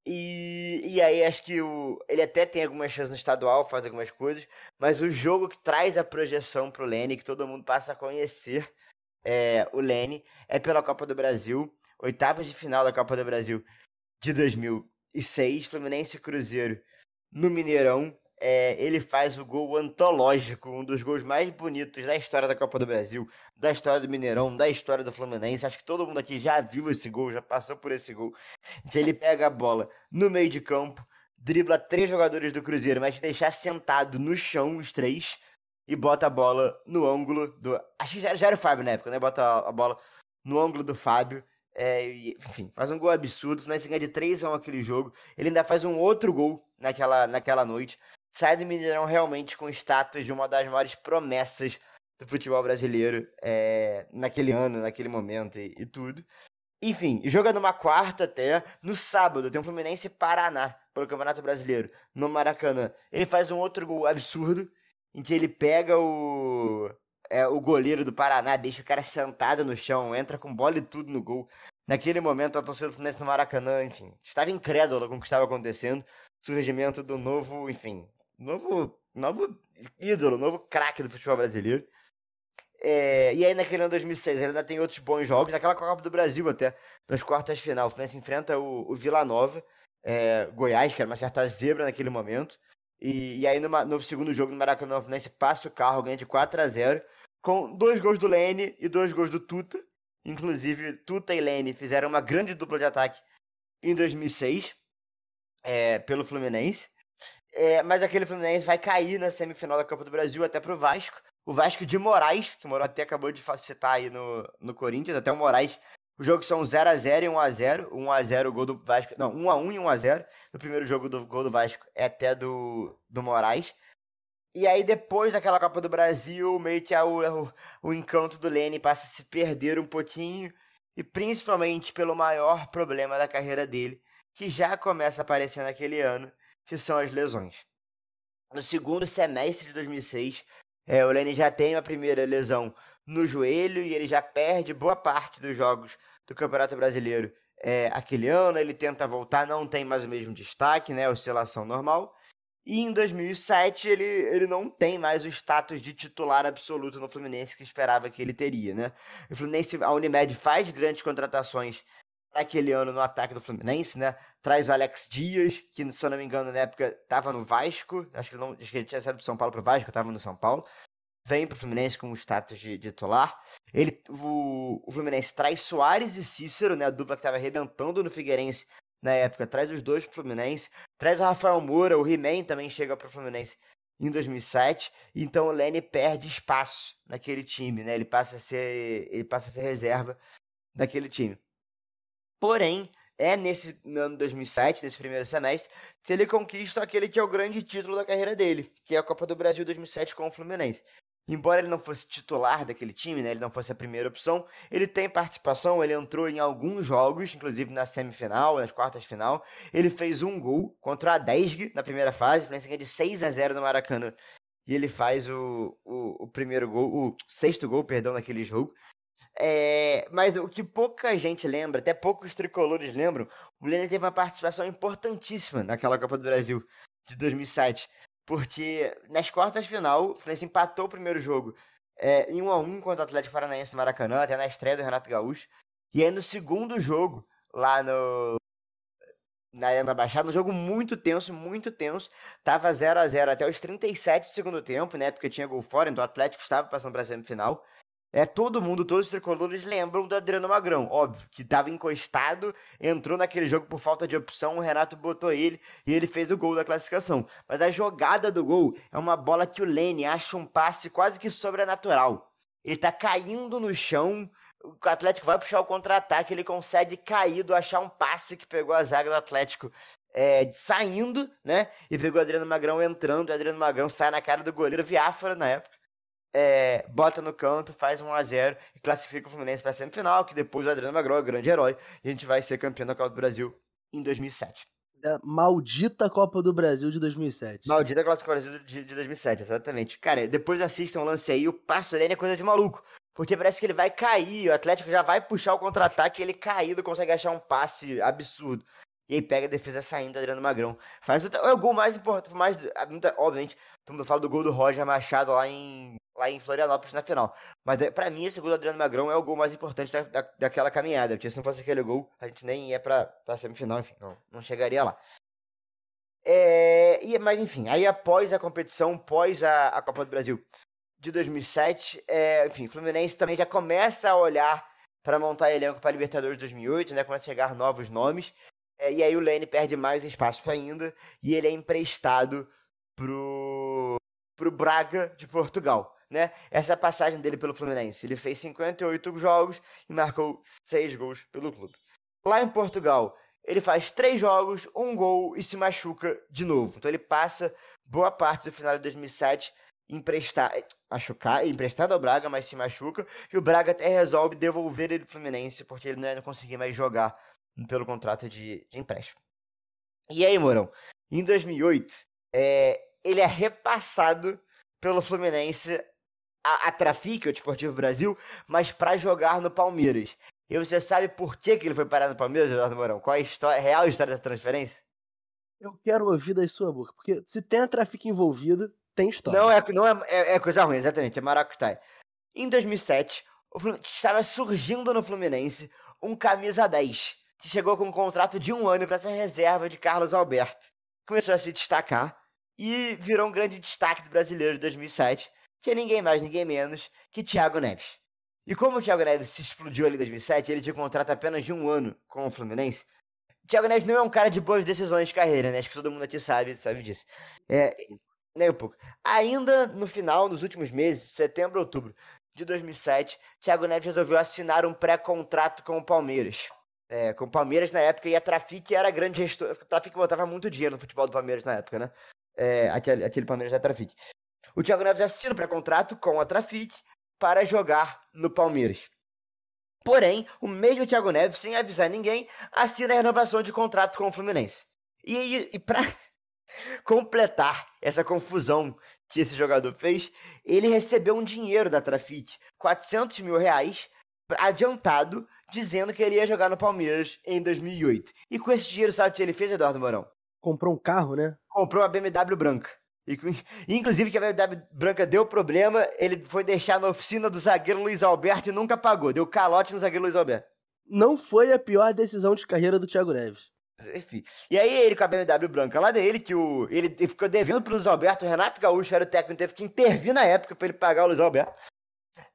E, e aí acho que o, ele até tem algumas chances no estadual, faz algumas coisas, mas o jogo que traz a projeção pro Lenny, que todo mundo passa a conhecer é, o Lenny, é pela Copa do Brasil, oitavas de final da Copa do Brasil de 2006, Fluminense Cruzeiro no Mineirão. É, ele faz o gol antológico, um dos gols mais bonitos da história da Copa do Brasil, da história do Mineirão, da história do Fluminense. Acho que todo mundo aqui já viu esse gol, já passou por esse gol. Ele pega a bola no meio de campo, dribla três jogadores do Cruzeiro, mas deixar sentado no chão os três e bota a bola no ângulo do. Acho que já, era o Fábio na época, né? Bota a bola no ângulo do Fábio. É, enfim, faz um gol absurdo. O Fluminense ganha de 3 a 1 aquele jogo. Ele ainda faz um outro gol naquela, naquela noite. Sai do Mineirão realmente com status de uma das maiores promessas do futebol brasileiro é, naquele ano, naquele momento e, e tudo. Enfim, joga numa quarta até, no sábado tem o Fluminense Paraná pelo Campeonato Brasileiro, no Maracanã. Ele faz um outro gol absurdo, em que ele pega o, é, o goleiro do Paraná, deixa o cara sentado no chão, entra com bola e tudo no gol. Naquele momento, a torcida do Fluminense no Maracanã, enfim, estava incrédula com o que estava acontecendo. Surgimento do novo, enfim, novo, novo ídolo, novo craque do futebol brasileiro. É, e aí naquele ano 2006 ele ainda tem outros bons jogos, naquela Copa do Brasil até, nas quartas de final. O Fluminense enfrenta o, o Vila Nova, é, Goiás, que era uma certa zebra naquele momento. E, e aí numa, no segundo jogo no Maracanã, o Fluminense passa o carro, ganha de 4 a 0 com dois gols do Lene e dois gols do Tuta. Inclusive, Tuta e Lene fizeram uma grande dupla de ataque em 2006 é, pelo Fluminense. É, mas aquele Fluminense vai cair na semifinal da Copa do Brasil até pro Vasco. O Vasco de Moraes, que o Moraes até acabou de citar aí no, no Corinthians, até o Moraes. Os jogos são 0x0 e 1x0. 1x0 o gol do Vasco. Não, 1x1 e 1x0. No primeiro jogo do gol do Vasco é até do, do Moraes. E aí, depois daquela Copa do Brasil, meio que a, o, o encanto do Lene passa a se perder um pouquinho. E principalmente pelo maior problema da carreira dele, que já começa a aparecer naquele ano, que são as lesões. No segundo semestre de 2006, é, o Lene já tem a primeira lesão no joelho e ele já perde boa parte dos jogos do Campeonato Brasileiro é, aquele ano. Ele tenta voltar, não tem mais o mesmo destaque, né? Oscilação normal. E em 2007 ele, ele não tem mais o status de titular absoluto no Fluminense que esperava que ele teria, né? O Fluminense, a Unimed faz grandes contratações para aquele ano no ataque do Fluminense, né? Traz o Alex Dias, que se eu não me engano na época estava no Vasco, acho que, não, acho que ele tinha saído do São Paulo para o Vasco, estava no São Paulo. Vem para o Fluminense com o status de, de titular. Ele, o, o Fluminense traz Soares e Cícero, né? A dupla que estava arrebentando no Figueirense na época, traz os dois pro Fluminense, traz o Rafael Moura, o He-Man também chega pro Fluminense em 2007, então o Lene perde espaço naquele time, né? Ele passa a ser, ele passa a ser reserva daquele time. Porém, é nesse ano 2007, nesse primeiro semestre, que ele conquista aquele que é o grande título da carreira dele, que é a Copa do Brasil 2007 com o Fluminense. Embora ele não fosse titular daquele time, né, ele não fosse a primeira opção, ele tem participação, ele entrou em alguns jogos, inclusive na semifinal, nas quartas final. Ele fez um gol contra a Desg na primeira fase, Fluminense ganha de 6 a 0 no Maracanã. E ele faz o, o, o primeiro gol, o sexto gol, perdão, naquele jogo. É, mas o que pouca gente lembra, até poucos tricolores lembram, o Lênin teve uma participação importantíssima naquela Copa do Brasil de 2007. Porque nas quartas de final, o Fluminense empatou o primeiro jogo é, em 1 a 1 contra o Atlético Paranaense no Maracanã, até na estreia do Renato Gaúcho. E aí no segundo jogo, lá no na Arena Baixada, um jogo muito tenso, muito tenso. Tava 0 a 0 até os 37 do segundo tempo, né? Porque tinha gol fora, então o Atlético estava passando para a semifinal. É, todo mundo, todos os tricolores lembram do Adriano Magrão. Óbvio, que estava encostado, entrou naquele jogo por falta de opção, o Renato botou ele e ele fez o gol da classificação. Mas a jogada do gol é uma bola que o Lene acha um passe quase que sobrenatural. Ele tá caindo no chão, o Atlético vai puxar o contra-ataque, ele consegue cair do achar um passe que pegou a zaga do Atlético é, saindo, né? E pegou o Adriano Magrão entrando, o Adriano Magrão sai na cara do goleiro Viáfara na época é, bota no canto, faz 1 a 0 e classifica o Fluminense para a semifinal, que depois o Adriano Magrão é o grande herói, e a gente vai ser campeão da Copa do Brasil em 2007. Da maldita Copa do Brasil de 2007. Maldita Copa do Brasil de, de 2007, exatamente. Cara, depois assistam o lance aí, o passo dele é coisa de maluco. Porque parece que ele vai cair, o Atlético já vai puxar o contra-ataque, ele caído consegue achar um passe absurdo. E aí pega a defesa saindo, Adriano Magrão. Faz o, é o gol mais importante, mais, obviamente, todo mundo fala do gol do Roger Machado lá em lá em Florianópolis na final. Mas eh, para mim, esse gol do Adriano Magrão é o gol mais importante da, da, daquela caminhada. Porque se não fosse aquele gol, a gente nem ia pra, pra semifinal, enfim, não, não chegaria lá. É, e, mas enfim, aí após a competição, após a, a Copa do Brasil de 2007, é, enfim, Fluminense também já começa a olhar para montar elenco para Libertadores de 2008, né? Começa a chegar novos nomes. É, e aí o Lene perde mais espaço ainda e ele é emprestado pro, pro Braga de Portugal né? Essa passagem dele pelo Fluminense. Ele fez 58 jogos e marcou 6 gols pelo clube. Lá em Portugal, ele faz 3 jogos, um gol e se machuca de novo. Então ele passa boa parte do final de 2007 emprestar, machucar, emprestado ao Braga, mas se machuca, e o Braga até resolve devolver ele pro Fluminense, porque ele não ia conseguir mais jogar pelo contrato de, de empréstimo. E aí, Morão, em 2008, é, ele é repassado pelo Fluminense a, a Trafic, o Desportivo Brasil, mas para jogar no Palmeiras. E você sabe por que, que ele foi parar no Palmeiras, Eduardo Morão? Qual é a história, a real história da transferência? Eu quero ouvir da sua boca, porque se tem a Trafic envolvida, tem história. Não, é, não é, é, é coisa ruim, exatamente, é Maracutai. Em 2007, o Fluminense estava surgindo no Fluminense um camisa 10, que chegou com um contrato de um ano para ser reserva de Carlos Alberto. Começou a se destacar e virou um grande destaque do brasileiro de 2007, que é ninguém mais, ninguém menos que Thiago Neves. E como o Thiago Neves se explodiu ali em 2007, ele tinha contrato apenas de um ano com o Fluminense. Thiago Neves não é um cara de boas decisões de carreira, né? Acho que todo mundo aqui sabe, sabe disso. É, nem um pouco. Ainda no final, nos últimos meses, setembro, outubro de 2007, Thiago Neves resolveu assinar um pré-contrato com o Palmeiras. É, com o Palmeiras na época, e a Trafic era grande gestor. A Trafic botava muito dinheiro no futebol do Palmeiras na época, né? É, aquele, aquele Palmeiras da Trafic. O Thiago Neves assina um pré-contrato com a Trafic para jogar no Palmeiras. Porém, o mesmo Thiago Neves, sem avisar ninguém, assina a renovação de contrato com o Fluminense. E, e, e para completar essa confusão que esse jogador fez, ele recebeu um dinheiro da Trafite, 400 mil reais, adiantado, dizendo que ele ia jogar no Palmeiras em 2008. E com esse dinheiro, sabe o que ele fez, Eduardo Mourão? Comprou um carro, né? Comprou uma BMW branca. E, inclusive que a BMW branca deu problema, ele foi deixar na oficina do zagueiro Luiz Alberto e nunca pagou. Deu calote no zagueiro Luiz Alberto. Não foi a pior decisão de carreira do Thiago Neves. Enfim. E aí ele com a BMW branca lá dele, que o, ele ficou devendo pro Luiz Alberto, o Renato Gaúcho era o técnico, teve que intervir na época para ele pagar o Luiz Alberto.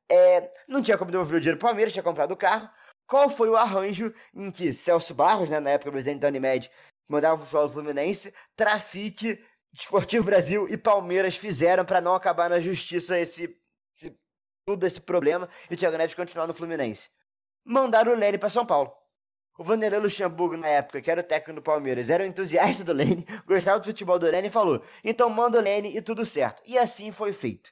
É, não tinha como devolver o dinheiro pro Palmeiras, tinha comprado o carro. Qual foi o arranjo em que Celso Barros, né, na época presidente da Unimed, mandava pro futebol Fluminense, Trafique, Esportivo Brasil e Palmeiras fizeram para não acabar na justiça esse, esse, tudo esse problema e o Thiago Neves continuar no Fluminense? Mandaram o Lene para São Paulo. O Vanderlei Luxemburgo, na época, que era o técnico do Palmeiras, era um entusiasta do Lene, gostava do futebol do Lene e falou: então manda o Lene e tudo certo. E assim foi feito.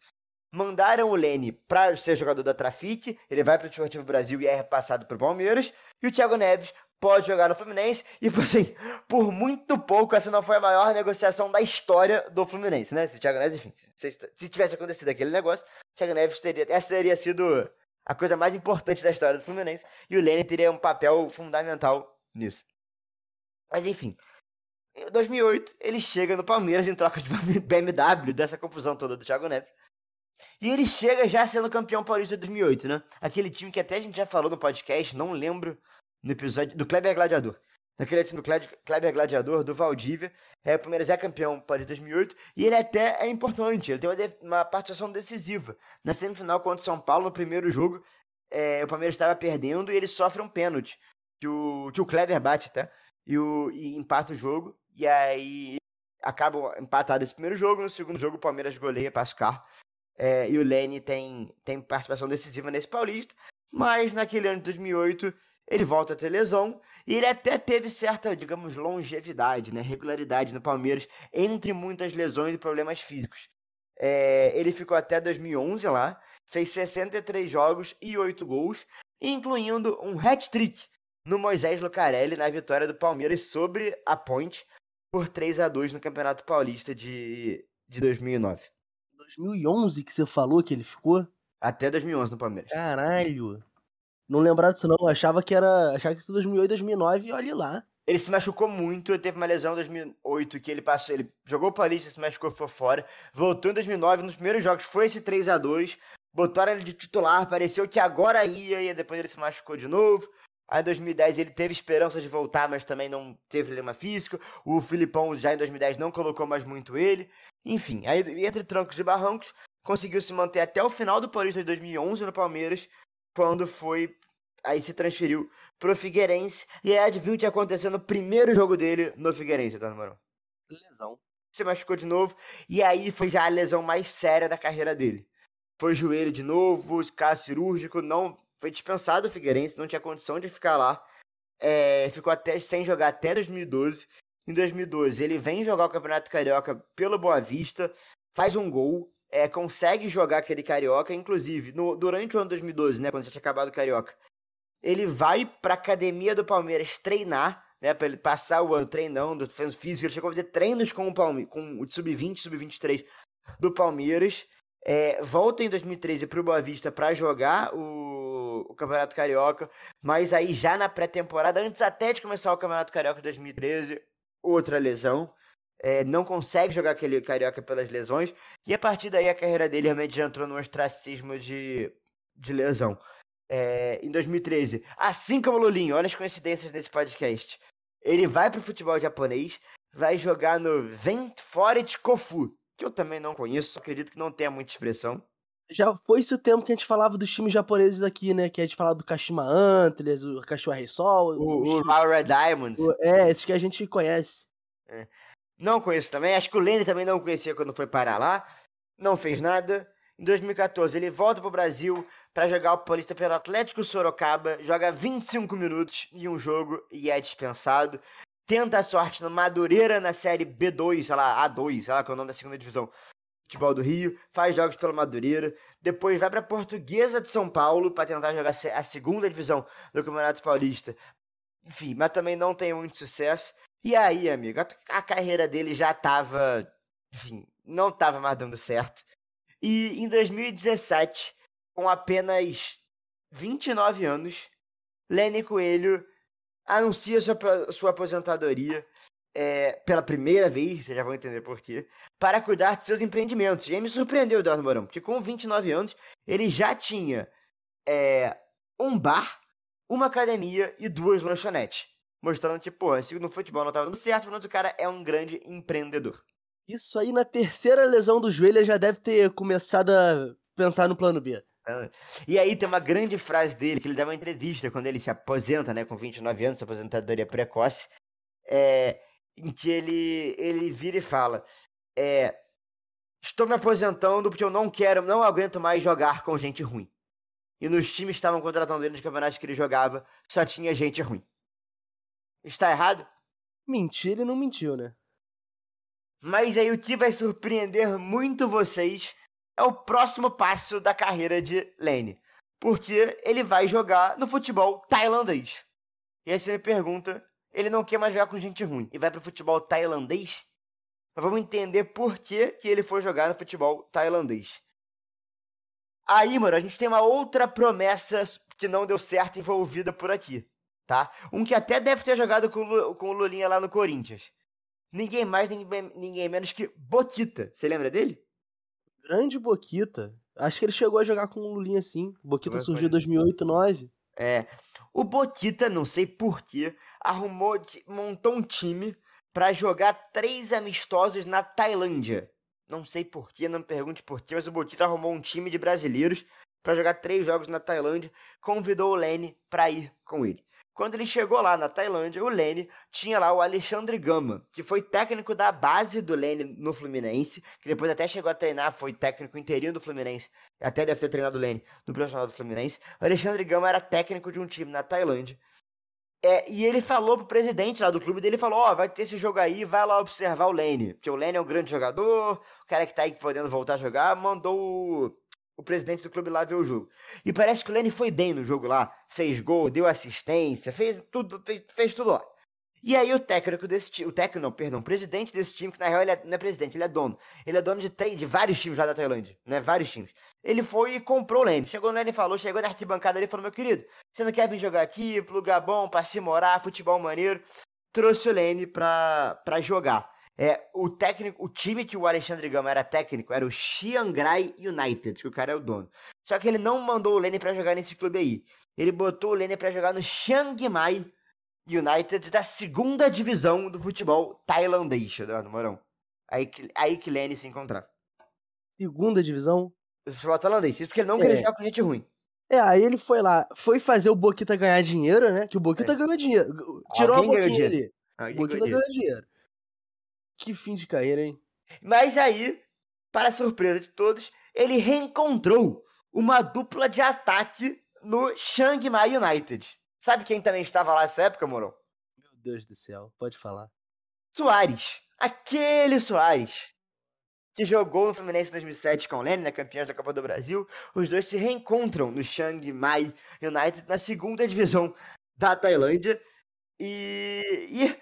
Mandaram o Lene para ser jogador da Trafite, ele vai para o Esportivo Brasil e é repassado para o Palmeiras, e o Thiago Neves pode jogar no Fluminense, e assim, por muito pouco, essa não foi a maior negociação da história do Fluminense, né? Se o Thiago Neves, enfim, se, se tivesse acontecido aquele negócio, o Thiago Neves teria, essa teria sido a coisa mais importante da história do Fluminense, e o Lene teria um papel fundamental nisso. Mas enfim, em 2008 ele chega no Palmeiras em troca de BMW, dessa confusão toda do Thiago Neves. E ele chega já sendo campeão paulista de 2008, né? Aquele time que até a gente já falou no podcast, não lembro no episódio do Kleber Gladiador naquele time do Kleber Gladiador, do Valdívia. É, o Palmeiras é campeão para 2008 e ele até é importante, ele tem uma, uma participação decisiva. Na semifinal contra o São Paulo, no primeiro jogo, é, o Palmeiras estava perdendo e ele sofre um pênalti que o, que o Kleber bate, tá? E, o, e empata o jogo. E aí acaba empatado esse primeiro jogo. No segundo jogo, o Palmeiras goleia, passa o carro. É, e o Lene tem, tem participação decisiva nesse Paulista. Mas naquele ano de 2008, ele volta a ter lesão e ele até teve certa, digamos, longevidade, né, regularidade no Palmeiras, entre muitas lesões e problemas físicos. É, ele ficou até 2011 lá, fez 63 jogos e 8 gols, incluindo um hat-trick no Moisés Lucarelli na vitória do Palmeiras sobre a Ponte por 3 a 2 no Campeonato Paulista de, de 2009. 2011 que você falou que ele ficou? Até 2011 no Palmeiras. Caralho. Não lembrava disso não, achava que era, achava que isso 2008, 2009 e olha lá. Ele se machucou muito, teve uma lesão em 2008 que ele passou, ele jogou o Paulista, se machucou, ficou fora. Voltou em 2009, nos primeiros jogos foi esse 3 a 2 botaram ele de titular, pareceu que agora ia e depois ele se machucou de novo. Aí em 2010 ele teve esperança de voltar, mas também não teve problema físico. O Filipão já em 2010 não colocou mais muito ele. Enfim, aí entre trancos e barrancos, conseguiu se manter até o final do Paulista de 2011 no Palmeiras quando foi. Aí se transferiu pro Figueirense. E aí adivinha o que aconteceu no primeiro jogo dele no Figueirense, tá, Marão? Lesão. Se machucou de novo. E aí foi já a lesão mais séria da carreira dele. Foi joelho de novo, caso cirúrgico, não. Foi dispensado o Figueirense, não tinha condição de ficar lá. É, ficou até sem jogar até 2012. Em 2012, ele vem jogar o Campeonato Carioca pelo Boa Vista, faz um gol é, consegue jogar aquele Carioca, inclusive, no, durante o ano 2012, né, quando já tinha acabado o Carioca, ele vai pra academia do Palmeiras treinar, né, pra ele passar o ano treinando, fazendo físico, ele chegou a fazer treinos com o, Palme com o Sub-20, Sub-23 do Palmeiras, é, volta em 2013 pro Boa Vista para jogar o, o Campeonato Carioca, mas aí já na pré-temporada, antes até de começar o Campeonato Carioca de 2013, outra lesão, é, não consegue jogar aquele Carioca pelas lesões, e a partir daí a carreira dele realmente já entrou no ostracismo de, de lesão. É, em 2013, assim como o Lulinho, olha as coincidências desse podcast. Ele vai pro futebol japonês, vai jogar no Ventforet Kofu, que eu também não conheço, acredito que não tenha muita expressão. Já foi esse o tempo que a gente falava dos times japoneses aqui, né? Que a gente falava do Kashima Antlers, o Kashima Reysol. O, o Laura Diamonds. O, é, esses que a gente conhece. É. Não conheço também. Acho que o Lene também não conhecia quando foi parar lá. Não fez nada. Em 2014, ele volta pro Brasil para jogar o Paulista pelo Atlético Sorocaba. Joga 25 minutos em um jogo e é dispensado. Tenta a sorte no Madureira na Série B2, sei lá, A2, sei lá, que é o nome da segunda divisão futebol do Rio, faz jogos pelo Madureira, depois vai para Portuguesa de São Paulo para tentar jogar a segunda divisão do Campeonato Paulista. Enfim, mas também não tem muito sucesso. E aí, amigo, a, carreira dele já tava, enfim, não tava mais dando certo. E em 2017, com apenas 29 anos, Lenny Coelho anuncia sua, sua aposentadoria é, pela primeira vez, vocês já vão entender por quê, para cuidar de seus empreendimentos. E aí me surpreendeu o Eduardo Mourão, porque com 29 anos ele já tinha é, um bar, uma academia e duas lanchonetes. Mostrando que, pô, se no futebol não estava dando certo, mas o cara é um grande empreendedor. Isso aí na terceira lesão do joelho já deve ter começado a pensar no plano B. Ah, e aí tem uma grande frase dele, que ele dá uma entrevista quando ele se aposenta, né, com 29 anos, aposentadoria precoce. É, em que ele, ele vira e fala: é, Estou me aposentando porque eu não quero, não aguento mais jogar com gente ruim. E nos times que estavam contratando ele nos campeonatos que ele jogava, só tinha gente ruim. Está errado? Mentir, ele não mentiu, né? Mas aí o que vai surpreender muito vocês é o próximo passo da carreira de Lane. Porque ele vai jogar no futebol tailandês. E aí você me pergunta ele não quer mais jogar com gente ruim e vai pro futebol tailandês, vamos entender por que, que ele foi jogar no futebol tailandês. Aí, mano, a gente tem uma outra promessa que não deu certo envolvida por aqui, tá? Um que até deve ter jogado com, com o Lulinha lá no Corinthians. Ninguém mais, ninguém, ninguém menos que Boquita. Você lembra dele? Grande Boquita. Acho que ele chegou a jogar com o Lulinha sim. Boquita surgiu em 2008, 2009. É. O Boquita, não sei porquê, arrumou, montou um time para jogar três amistosos na Tailândia. Não sei porquê, não me pergunte porquê, mas o Botita arrumou um time de brasileiros para jogar três jogos na Tailândia, convidou o Lene para ir com ele. Quando ele chegou lá na Tailândia, o Lene tinha lá o Alexandre Gama, que foi técnico da base do Lene no Fluminense, que depois até chegou a treinar, foi técnico interino do Fluminense, até deve ter treinado o Lene no profissional do Fluminense. O Alexandre Gama era técnico de um time na Tailândia. É, e ele falou pro presidente lá do clube dele, falou, ó, oh, vai ter esse jogo aí, vai lá observar o Lane. Porque o Lane é um grande jogador, o cara que tá aí podendo voltar a jogar, mandou o, presidente do clube lá ver o jogo. E parece que o Lane foi bem no jogo lá, fez gol, deu assistência, fez tudo, fez, fez tudo lá. E aí o técnico desse time, o técnico não, perdão, o presidente desse time, que na real ele é, não é presidente, ele é dono. Ele é dono de, de vários times lá da Tailândia, né, vários times. Ele foi e comprou o Lane. Chegou no Lane e falou, chegou na arquibancada ali e falou, meu querido, você não quer vir jogar aqui, pro lugar bom, pra se morar, futebol maneiro. Trouxe o Lane pra, pra jogar. É, o técnico, o time que o Alexandre Gama era técnico era o Chiangrai United, que o cara é o dono. Só que ele não mandou o Lane para jogar nesse clube aí. Ele botou o Lane para jogar no Chiang Mai United da segunda divisão do futebol tailandês, Eduardo Morão. Aí que, aí que Lenny se encontrava. Segunda divisão? Do futebol tailandês. Isso porque ele não é. queria jogar com gente ruim. É, aí ele foi lá, foi fazer o Boquita ganhar dinheiro, né? Que o Boquita é. ganhou dinheiro. Tirou Alguém a boquinha ali. O Boquita ganhou dinheiro. Que fim de carreira, hein? Mas aí, para surpresa de todos, ele reencontrou uma dupla de ataque no Chiang Mai United. Sabe quem também estava lá nessa época, Moro? Meu Deus do céu, pode falar. Soares. Aquele Soares. que jogou no Fluminense em 2007 com o Lenny, na né, campeã da Copa do Brasil. Os dois se reencontram no Chiang Mai United na segunda divisão da Tailândia. E, e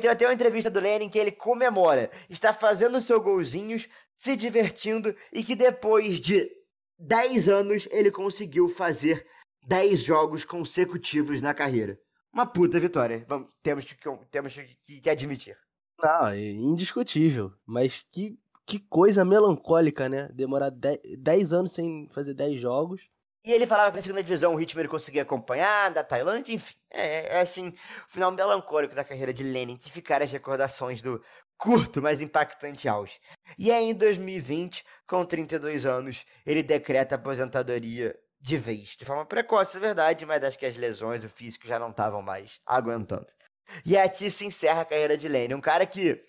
tem até uma entrevista do Lenin que ele comemora, está fazendo seus golzinhos, se divertindo e que depois de 10 anos ele conseguiu fazer 10 jogos consecutivos na carreira. Uma puta vitória, Vamos, temos, que, temos que, que admitir. Não, é indiscutível, mas que, que coisa melancólica, né? Demorar 10 anos sem fazer 10 jogos. E ele falava que na segunda divisão o ritmo ele conseguia acompanhar, da Tailândia, enfim. É, é assim, o final melancólico da carreira de Lenin, que ficaram as recordações do curto, mas impactante auge. E aí, em 2020, com 32 anos, ele decreta a aposentadoria de vez. De forma precoce, é verdade, mas acho que as lesões, o físico já não estavam mais aguentando. E aqui se encerra a carreira de Lenin, um cara que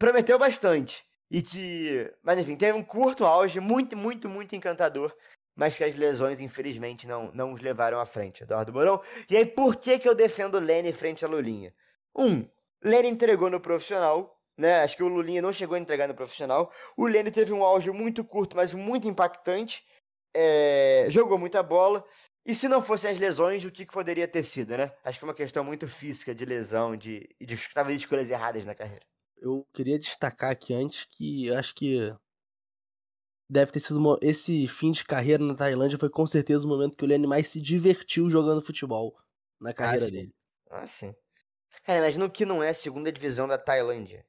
prometeu bastante. E que, mas enfim, teve um curto auge, muito, muito, muito encantador mas que as lesões, infelizmente, não, não os levaram à frente, Eduardo Mourão. E aí, por que, que eu defendo o Lenny frente a Lulinha? Um, Lenny entregou no profissional, né? Acho que o Lulinha não chegou a entregar no profissional. O Lenny teve um auge muito curto, mas muito impactante. É... jogou muita bola. E se não fossem as lesões, o que, que poderia ter sido, né? Acho que é uma questão muito física de lesão, de, de talvez escolhas erradas na carreira. Eu queria destacar aqui antes que acho que deve ter sido uma... esse fim de carreira na Tailândia foi com certeza o momento que o Lenny mais se divertiu jogando futebol na carreira ah, dele. Ah, sim. Cara, imagina o que não é a segunda divisão da Tailândia.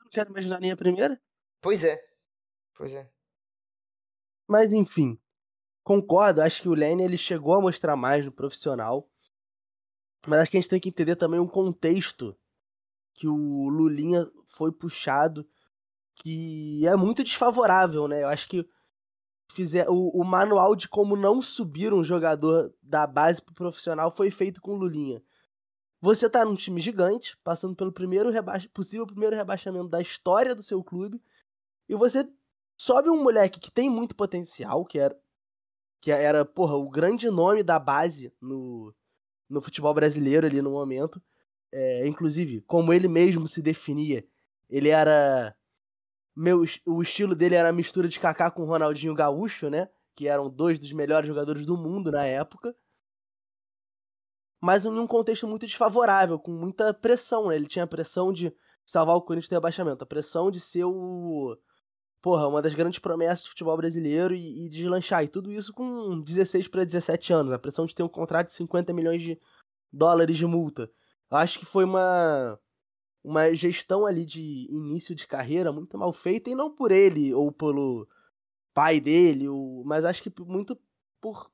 Não quero imaginar nem a primeira. Pois é. Pois é. Mas enfim, concordo, acho que o Lenny ele chegou a mostrar mais no profissional. Mas acho que a gente tem que entender também um contexto que o Lulinha foi puxado que é muito desfavorável, né? Eu acho que fizer o, o manual de como não subir um jogador da base pro profissional foi feito com Lulinha. Você tá num time gigante, passando pelo primeiro possível primeiro rebaixamento da história do seu clube, e você sobe um moleque que tem muito potencial, que era que era, porra, o grande nome da base no, no futebol brasileiro ali no momento. É, inclusive, como ele mesmo se definia, ele era meu, o estilo dele era a mistura de Kaká com Ronaldinho Gaúcho, né? Que eram dois dos melhores jogadores do mundo na época. Mas em um contexto muito desfavorável, com muita pressão, né? Ele tinha a pressão de salvar o Corinthians do rebaixamento, a pressão de ser o. Porra, uma das grandes promessas do futebol brasileiro e, e deslanchar. E tudo isso com 16 para 17 anos, a pressão de ter um contrato de 50 milhões de dólares de multa. Acho que foi uma uma gestão ali de início de carreira muito mal feita, e não por ele ou pelo pai dele, ou, mas acho que muito por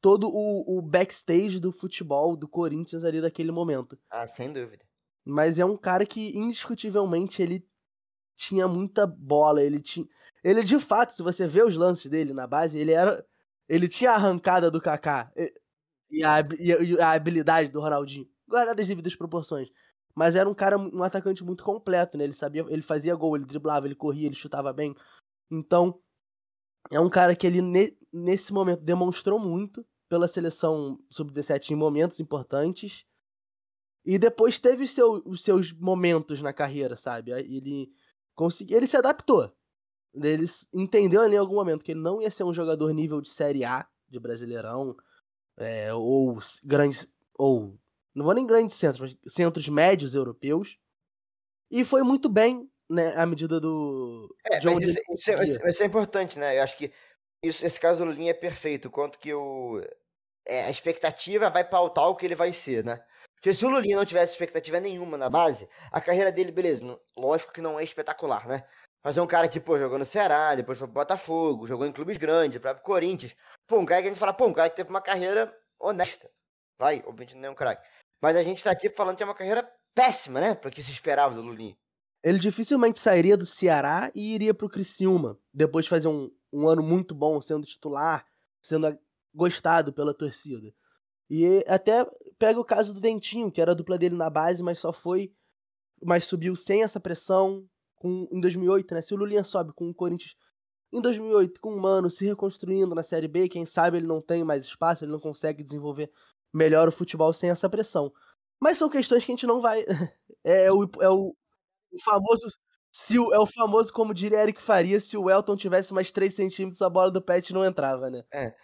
todo o, o backstage do futebol do Corinthians ali daquele momento. Ah, sem dúvida. Mas é um cara que indiscutivelmente ele tinha muita bola, ele tinha ele de fato, se você vê os lances dele na base, ele era ele tinha a arrancada do Kaká e a, e a habilidade do Ronaldinho, guardada as devidas proporções. Mas era um cara, um atacante muito completo, né? Ele sabia, ele fazia gol, ele driblava, ele corria, ele chutava bem. Então, é um cara que ele nesse momento demonstrou muito pela seleção sub-17 em momentos importantes. E depois teve os, seu, os seus momentos na carreira, sabe? Ele conseguiu, ele se adaptou. Ele entendeu ali em algum momento que ele não ia ser um jogador nível de Série A de Brasileirão, é, ou grandes ou não vou nem grandes centros, mas centros médios europeus. E foi muito bem, né, à medida do. É, mas isso, isso, é, isso, é, importante, né? Eu acho que isso, esse caso do Lulinha é perfeito. Quanto que o, é, a expectativa vai pautar o que ele vai ser, né? Porque se o Lulinha não tivesse expectativa nenhuma na base, a carreira dele, beleza, não, lógico que não é espetacular, né? Mas é um cara que, pô, jogou no Ceará, depois foi pro Botafogo, jogou em clubes grandes, para Corinthians. Pô, um cara que a gente fala, pô, um cara que teve uma carreira honesta. Vai, obviamente não é um craque. Mas a gente tá aqui falando que é uma carreira péssima, né? Para que se esperava do Lulinha. Ele dificilmente sairia do Ceará e iria pro Criciúma, depois de fazer um, um ano muito bom sendo titular, sendo gostado pela torcida. E até pega o caso do Dentinho, que era a dupla dele na base, mas só foi. Mas subiu sem essa pressão com, em 2008, né? Se o Lulinha sobe com o Corinthians em 2008, com o Mano se reconstruindo na Série B, quem sabe ele não tem mais espaço, ele não consegue desenvolver melhor o futebol sem essa pressão. Mas são questões que a gente não vai. É, o, é o, o famoso Se o, é o famoso, como diria Eric Faria, se o Elton tivesse mais 3 centímetros, a bola do Pet não entrava, né? É.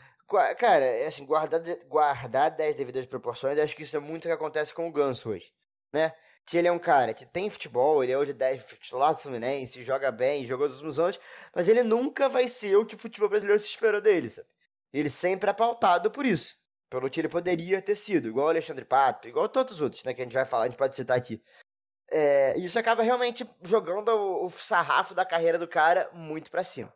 Cara, é assim, guardar, guardar 10 devidas proporções, acho que isso é muito o que acontece com o Ganso hoje, né? Que ele é um cara que tem futebol, ele é hoje 10 titular do Fluminense, joga bem, jogou nos últimos anos, mas ele nunca vai ser o que o futebol brasileiro se esperou dele, sabe? Ele sempre é pautado por isso, pelo que ele poderia ter sido, igual o Alexandre Pato, igual todos os outros, né, que a gente vai falar, a gente pode citar aqui. É, isso acaba realmente jogando o, o sarrafo da carreira do cara muito para cima.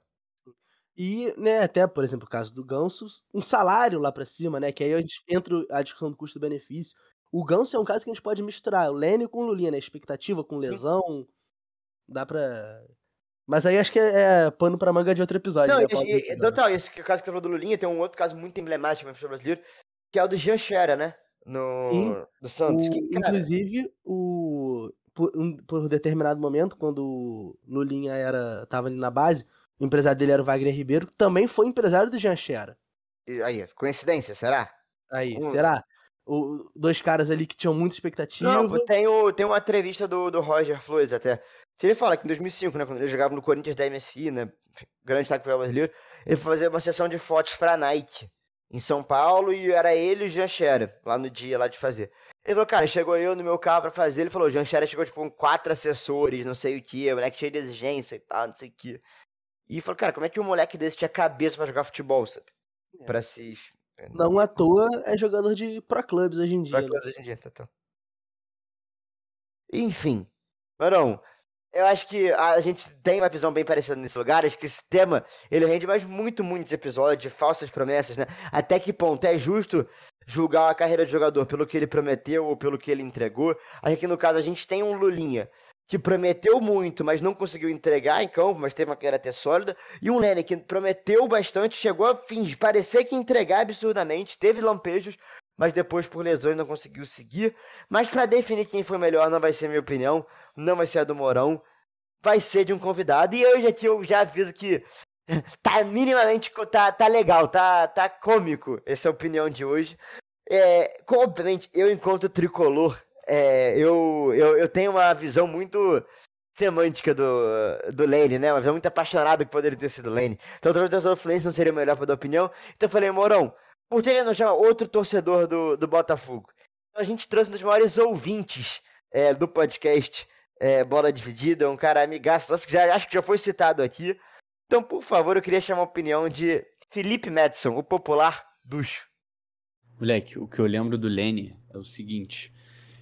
E, né, até, por exemplo, o caso do Ganso, um salário lá para cima, né? Que aí a gente entra a discussão do custo-benefício. O Ganso é um caso que a gente pode misturar o Lênin com o Lulinha, né? Expectativa com lesão. Sim. Dá pra. Mas aí acho que é, é pano pra manga de outro episódio. Não, né? e, e, total, esse caso que você falou do Lulinha tem um outro caso muito emblemático no futebol brasileiro, que é o do Jean Xera, né? No, do Santos. O, que, cara... Inclusive, o, por, um, por determinado momento, quando o Lulinha era, tava ali na base, o empresário dele era o Wagner Ribeiro, que também foi empresário do Jean Xera. E aí, coincidência, será? Aí, um... será? O, dois caras ali que tinham muita expectativa. Não, tem, o, tem uma entrevista do, do Roger Flores até. Que ele fala que em 2005, né, quando ele jogava no Corinthians da MSI, né, grande destaque brasileiro, ele fazer uma sessão de fotos pra Nike em São Paulo e era ele e o Jean Xera, lá no dia lá de fazer. Ele falou, cara, chegou eu no meu carro pra fazer, ele falou, o Jean Xera chegou tipo com quatro assessores, não sei o que, o moleque cheio de exigência e tal, não sei o que. E falou, cara, como é que um moleque desse tinha cabeça para jogar futebol, sabe? É. Pra se. É, não à toa é jogador de pro clubes hoje em dia. Pro clubes né? hoje em dia, tá, tá. Enfim. Marão, eu acho que a gente tem uma visão bem parecida nesse lugar. Acho que esse tema ele rende mais muito, muitos episódios de falsas promessas, né? Até que ponto é justo julgar a carreira de jogador pelo que ele prometeu ou pelo que ele entregou? Aqui no caso a gente tem um Lulinha que prometeu muito, mas não conseguiu entregar em campo, mas teve uma carreira até sólida, e um Lenny que prometeu bastante, chegou a fingir, parecer que entregar absurdamente, teve lampejos, mas depois por lesões não conseguiu seguir. Mas para definir quem foi melhor não vai ser minha opinião, não vai ser a do Morão, vai ser de um convidado. E hoje aqui eu já aviso que tá minimamente tá, tá legal, tá, tá cômico essa opinião de hoje. É, obviamente, eu enquanto tricolor é, eu, eu, eu tenho uma visão muito semântica do, do Lane, né? Uma visão muito apaixonada que poderia ter sido Lane. Então, talvez o torcedor do Fluminense não seria melhor para dar opinião. Então, eu falei, Morão, por ele não outro torcedor do, do Botafogo? Então, a gente trouxe um dos maiores ouvintes é, do podcast é, Bola Dividida, um cara amigaço, que já, acho que já foi citado aqui. Então, por favor, eu queria chamar a opinião de Felipe Madison, o popular Ducho. Moleque, o que eu lembro do Lene é o seguinte.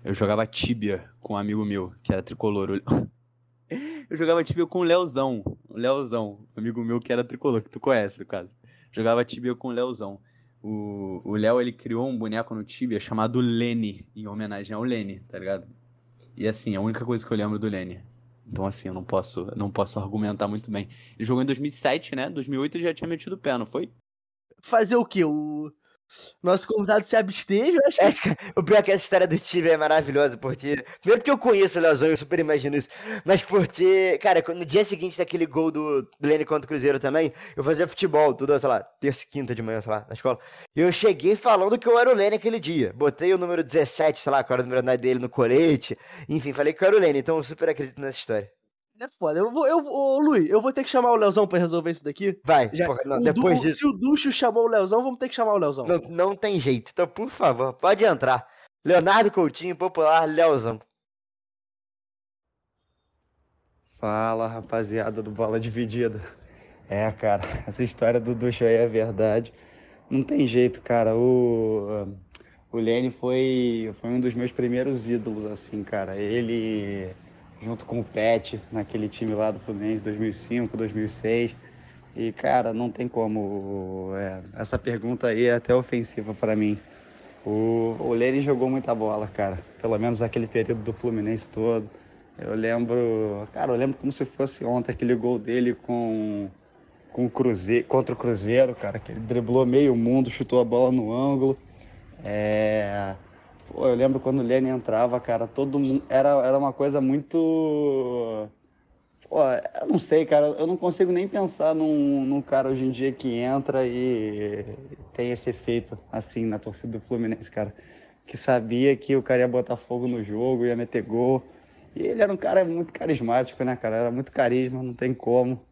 Eu jogava Tibia com um amigo meu, que era tricolor. Eu jogava Tibia com o Leozão. O Leozão, amigo meu que era tricolor, que tu conhece, no caso. Jogava Tibia com o Leozão. O Léo, ele criou um boneco no Tibia chamado Lene, em homenagem ao Lene, tá ligado? E assim, é a única coisa que eu lembro do Lene. Então assim, eu não posso, não posso argumentar muito bem. Ele jogou em 2007, né? 2008 ele já tinha metido o pé, não foi? Fazer o quê? O nosso convidado se absteve, acho que... O pior é que essa história do time é maravilhosa, porque. Primeiro porque eu conheço o Leozão, eu super imagino isso. Mas porque, cara, no dia seguinte daquele gol do, do Lene contra o Cruzeiro também, eu fazia futebol, tudo, sei lá, terça e quinta de manhã, sei lá, na escola. E eu cheguei falando que eu era o Lene aquele dia. Botei o número 17, sei lá, qual era o número dele no colete. Enfim, falei que eu era o Lene, então eu super acredito nessa história. Ele é foda. Eu vou, eu, ô, Luiz, eu vou ter que chamar o Leozão pra resolver isso daqui. Vai, Já, porra, não, depois du, disso. Se o Ducho chamou o Leozão, vamos ter que chamar o Leozão. Não, não tem jeito. Então, por favor, pode entrar. Leonardo Coutinho, popular Leozão. Fala, rapaziada do Bola Dividida. É, cara, essa história do Ducho aí é verdade. Não tem jeito, cara. O, o Lene foi, foi um dos meus primeiros ídolos, assim, cara. Ele junto com o Pet, naquele time lá do Fluminense 2005, 2006. E, cara, não tem como. É, essa pergunta aí é até ofensiva para mim. O, o Lery jogou muita bola, cara. Pelo menos aquele período do Fluminense todo. Eu lembro. Cara, eu lembro como se fosse ontem aquele gol dele com, com o Cruzeiro, contra o Cruzeiro, cara. Que ele driblou meio mundo, chutou a bola no ângulo. É, Pô, eu lembro quando o Lenny entrava, cara, todo mundo. Era, era uma coisa muito. Pô, eu não sei, cara, eu não consigo nem pensar num, num cara hoje em dia que entra e tem esse efeito assim na torcida do Fluminense, cara. Que sabia que o cara ia botar fogo no jogo, ia meter gol. E ele era um cara muito carismático, né, cara? Era muito carisma, não tem como.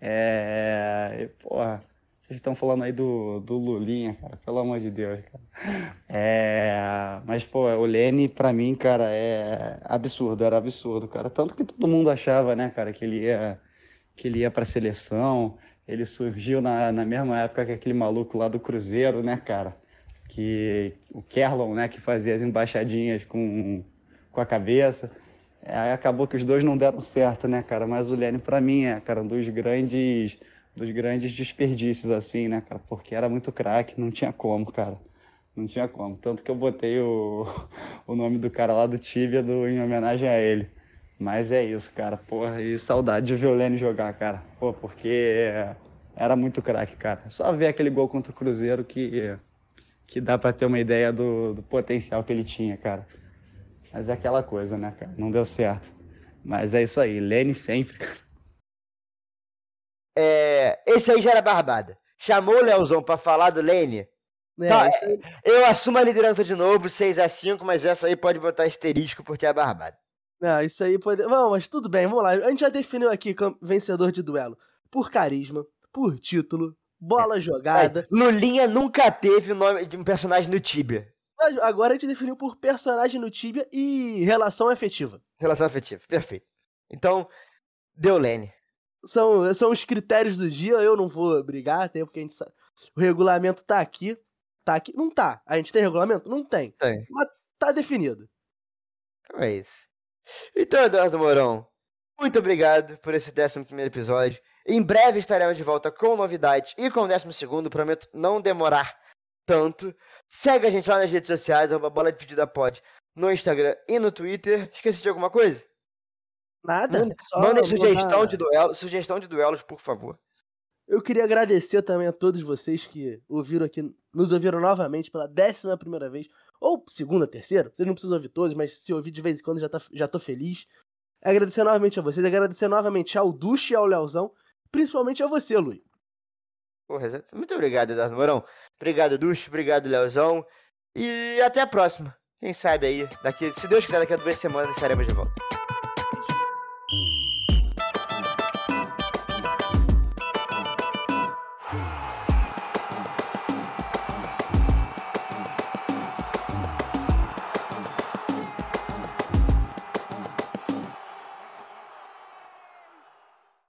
É. E, porra, vocês estão falando aí do, do Lulinha, cara, pelo amor de Deus, cara. É. Mas, pô, o Lene, pra mim, cara, é absurdo, era absurdo, cara. Tanto que todo mundo achava, né, cara, que ele ia, que ele ia pra seleção. Ele surgiu na, na mesma época que aquele maluco lá do Cruzeiro, né, cara? Que o Kerlon, né, que fazia as embaixadinhas com, com a cabeça. É, aí acabou que os dois não deram certo, né, cara? Mas o Lene, para mim, é, cara, um dos grandes, dos grandes desperdícios, assim, né, cara? Porque era muito craque, não tinha como, cara. Não tinha como. Tanto que eu botei o, o nome do cara lá do Tibia do, em homenagem a ele. Mas é isso, cara. Porra, e saudade de ver o Lene jogar, cara. Pô, porque era muito craque, cara. Só ver aquele gol contra o Cruzeiro que, que dá para ter uma ideia do, do potencial que ele tinha, cara. Mas é aquela coisa, né, cara? Não deu certo. Mas é isso aí, Lene sempre, cara. É, esse aí já era barbada. Chamou o Leozão pra falar do Lene. É, Tá, aí- Eu assumo a liderança de novo, 6x5, mas essa aí pode botar asterisco porque é barbada. Não, isso aí pode. Vamos, mas tudo bem, vamos lá. A gente já definiu aqui vencedor de duelo. Por carisma, por título, bola jogada. Aí, Lulinha nunca teve o nome de um personagem no Tibia. Agora a gente definiu por personagem no Tibia e relação afetiva. Relação afetiva, perfeito. Então, deu Lene. São, são os critérios do dia, eu não vou brigar, até porque a gente sabe. O regulamento tá aqui. Tá aqui. Não tá. A gente tem regulamento? Não tem. Tem. Tá definido. Então é isso. Então, Eduardo Mourão, muito obrigado por esse 11 episódio. Em breve estaremos de volta com novidades e com o 12, prometo não demorar tanto. Segue a gente lá nas redes sociais, arroba bola dividida pod, no Instagram e no Twitter. Esqueci de alguma coisa? Nada. Só Mandem sugestão de duelo, sugestão de duelos, por favor. Eu queria agradecer também a todos vocês que ouviram aqui, nos ouviram novamente pela décima primeira vez, ou segunda, terceira, vocês não precisam ouvir todos, mas se ouvir de vez em quando já, tá, já tô feliz. Agradecer novamente a vocês, agradecer novamente ao Duche e ao Leozão, principalmente a você, Luiz. Porra, muito obrigado, Eduardo Mourão. Obrigado, Ducho, obrigado, Leozão. E até a próxima. Quem sabe aí, daqui, se Deus quiser, daqui a duas semanas estaremos de volta.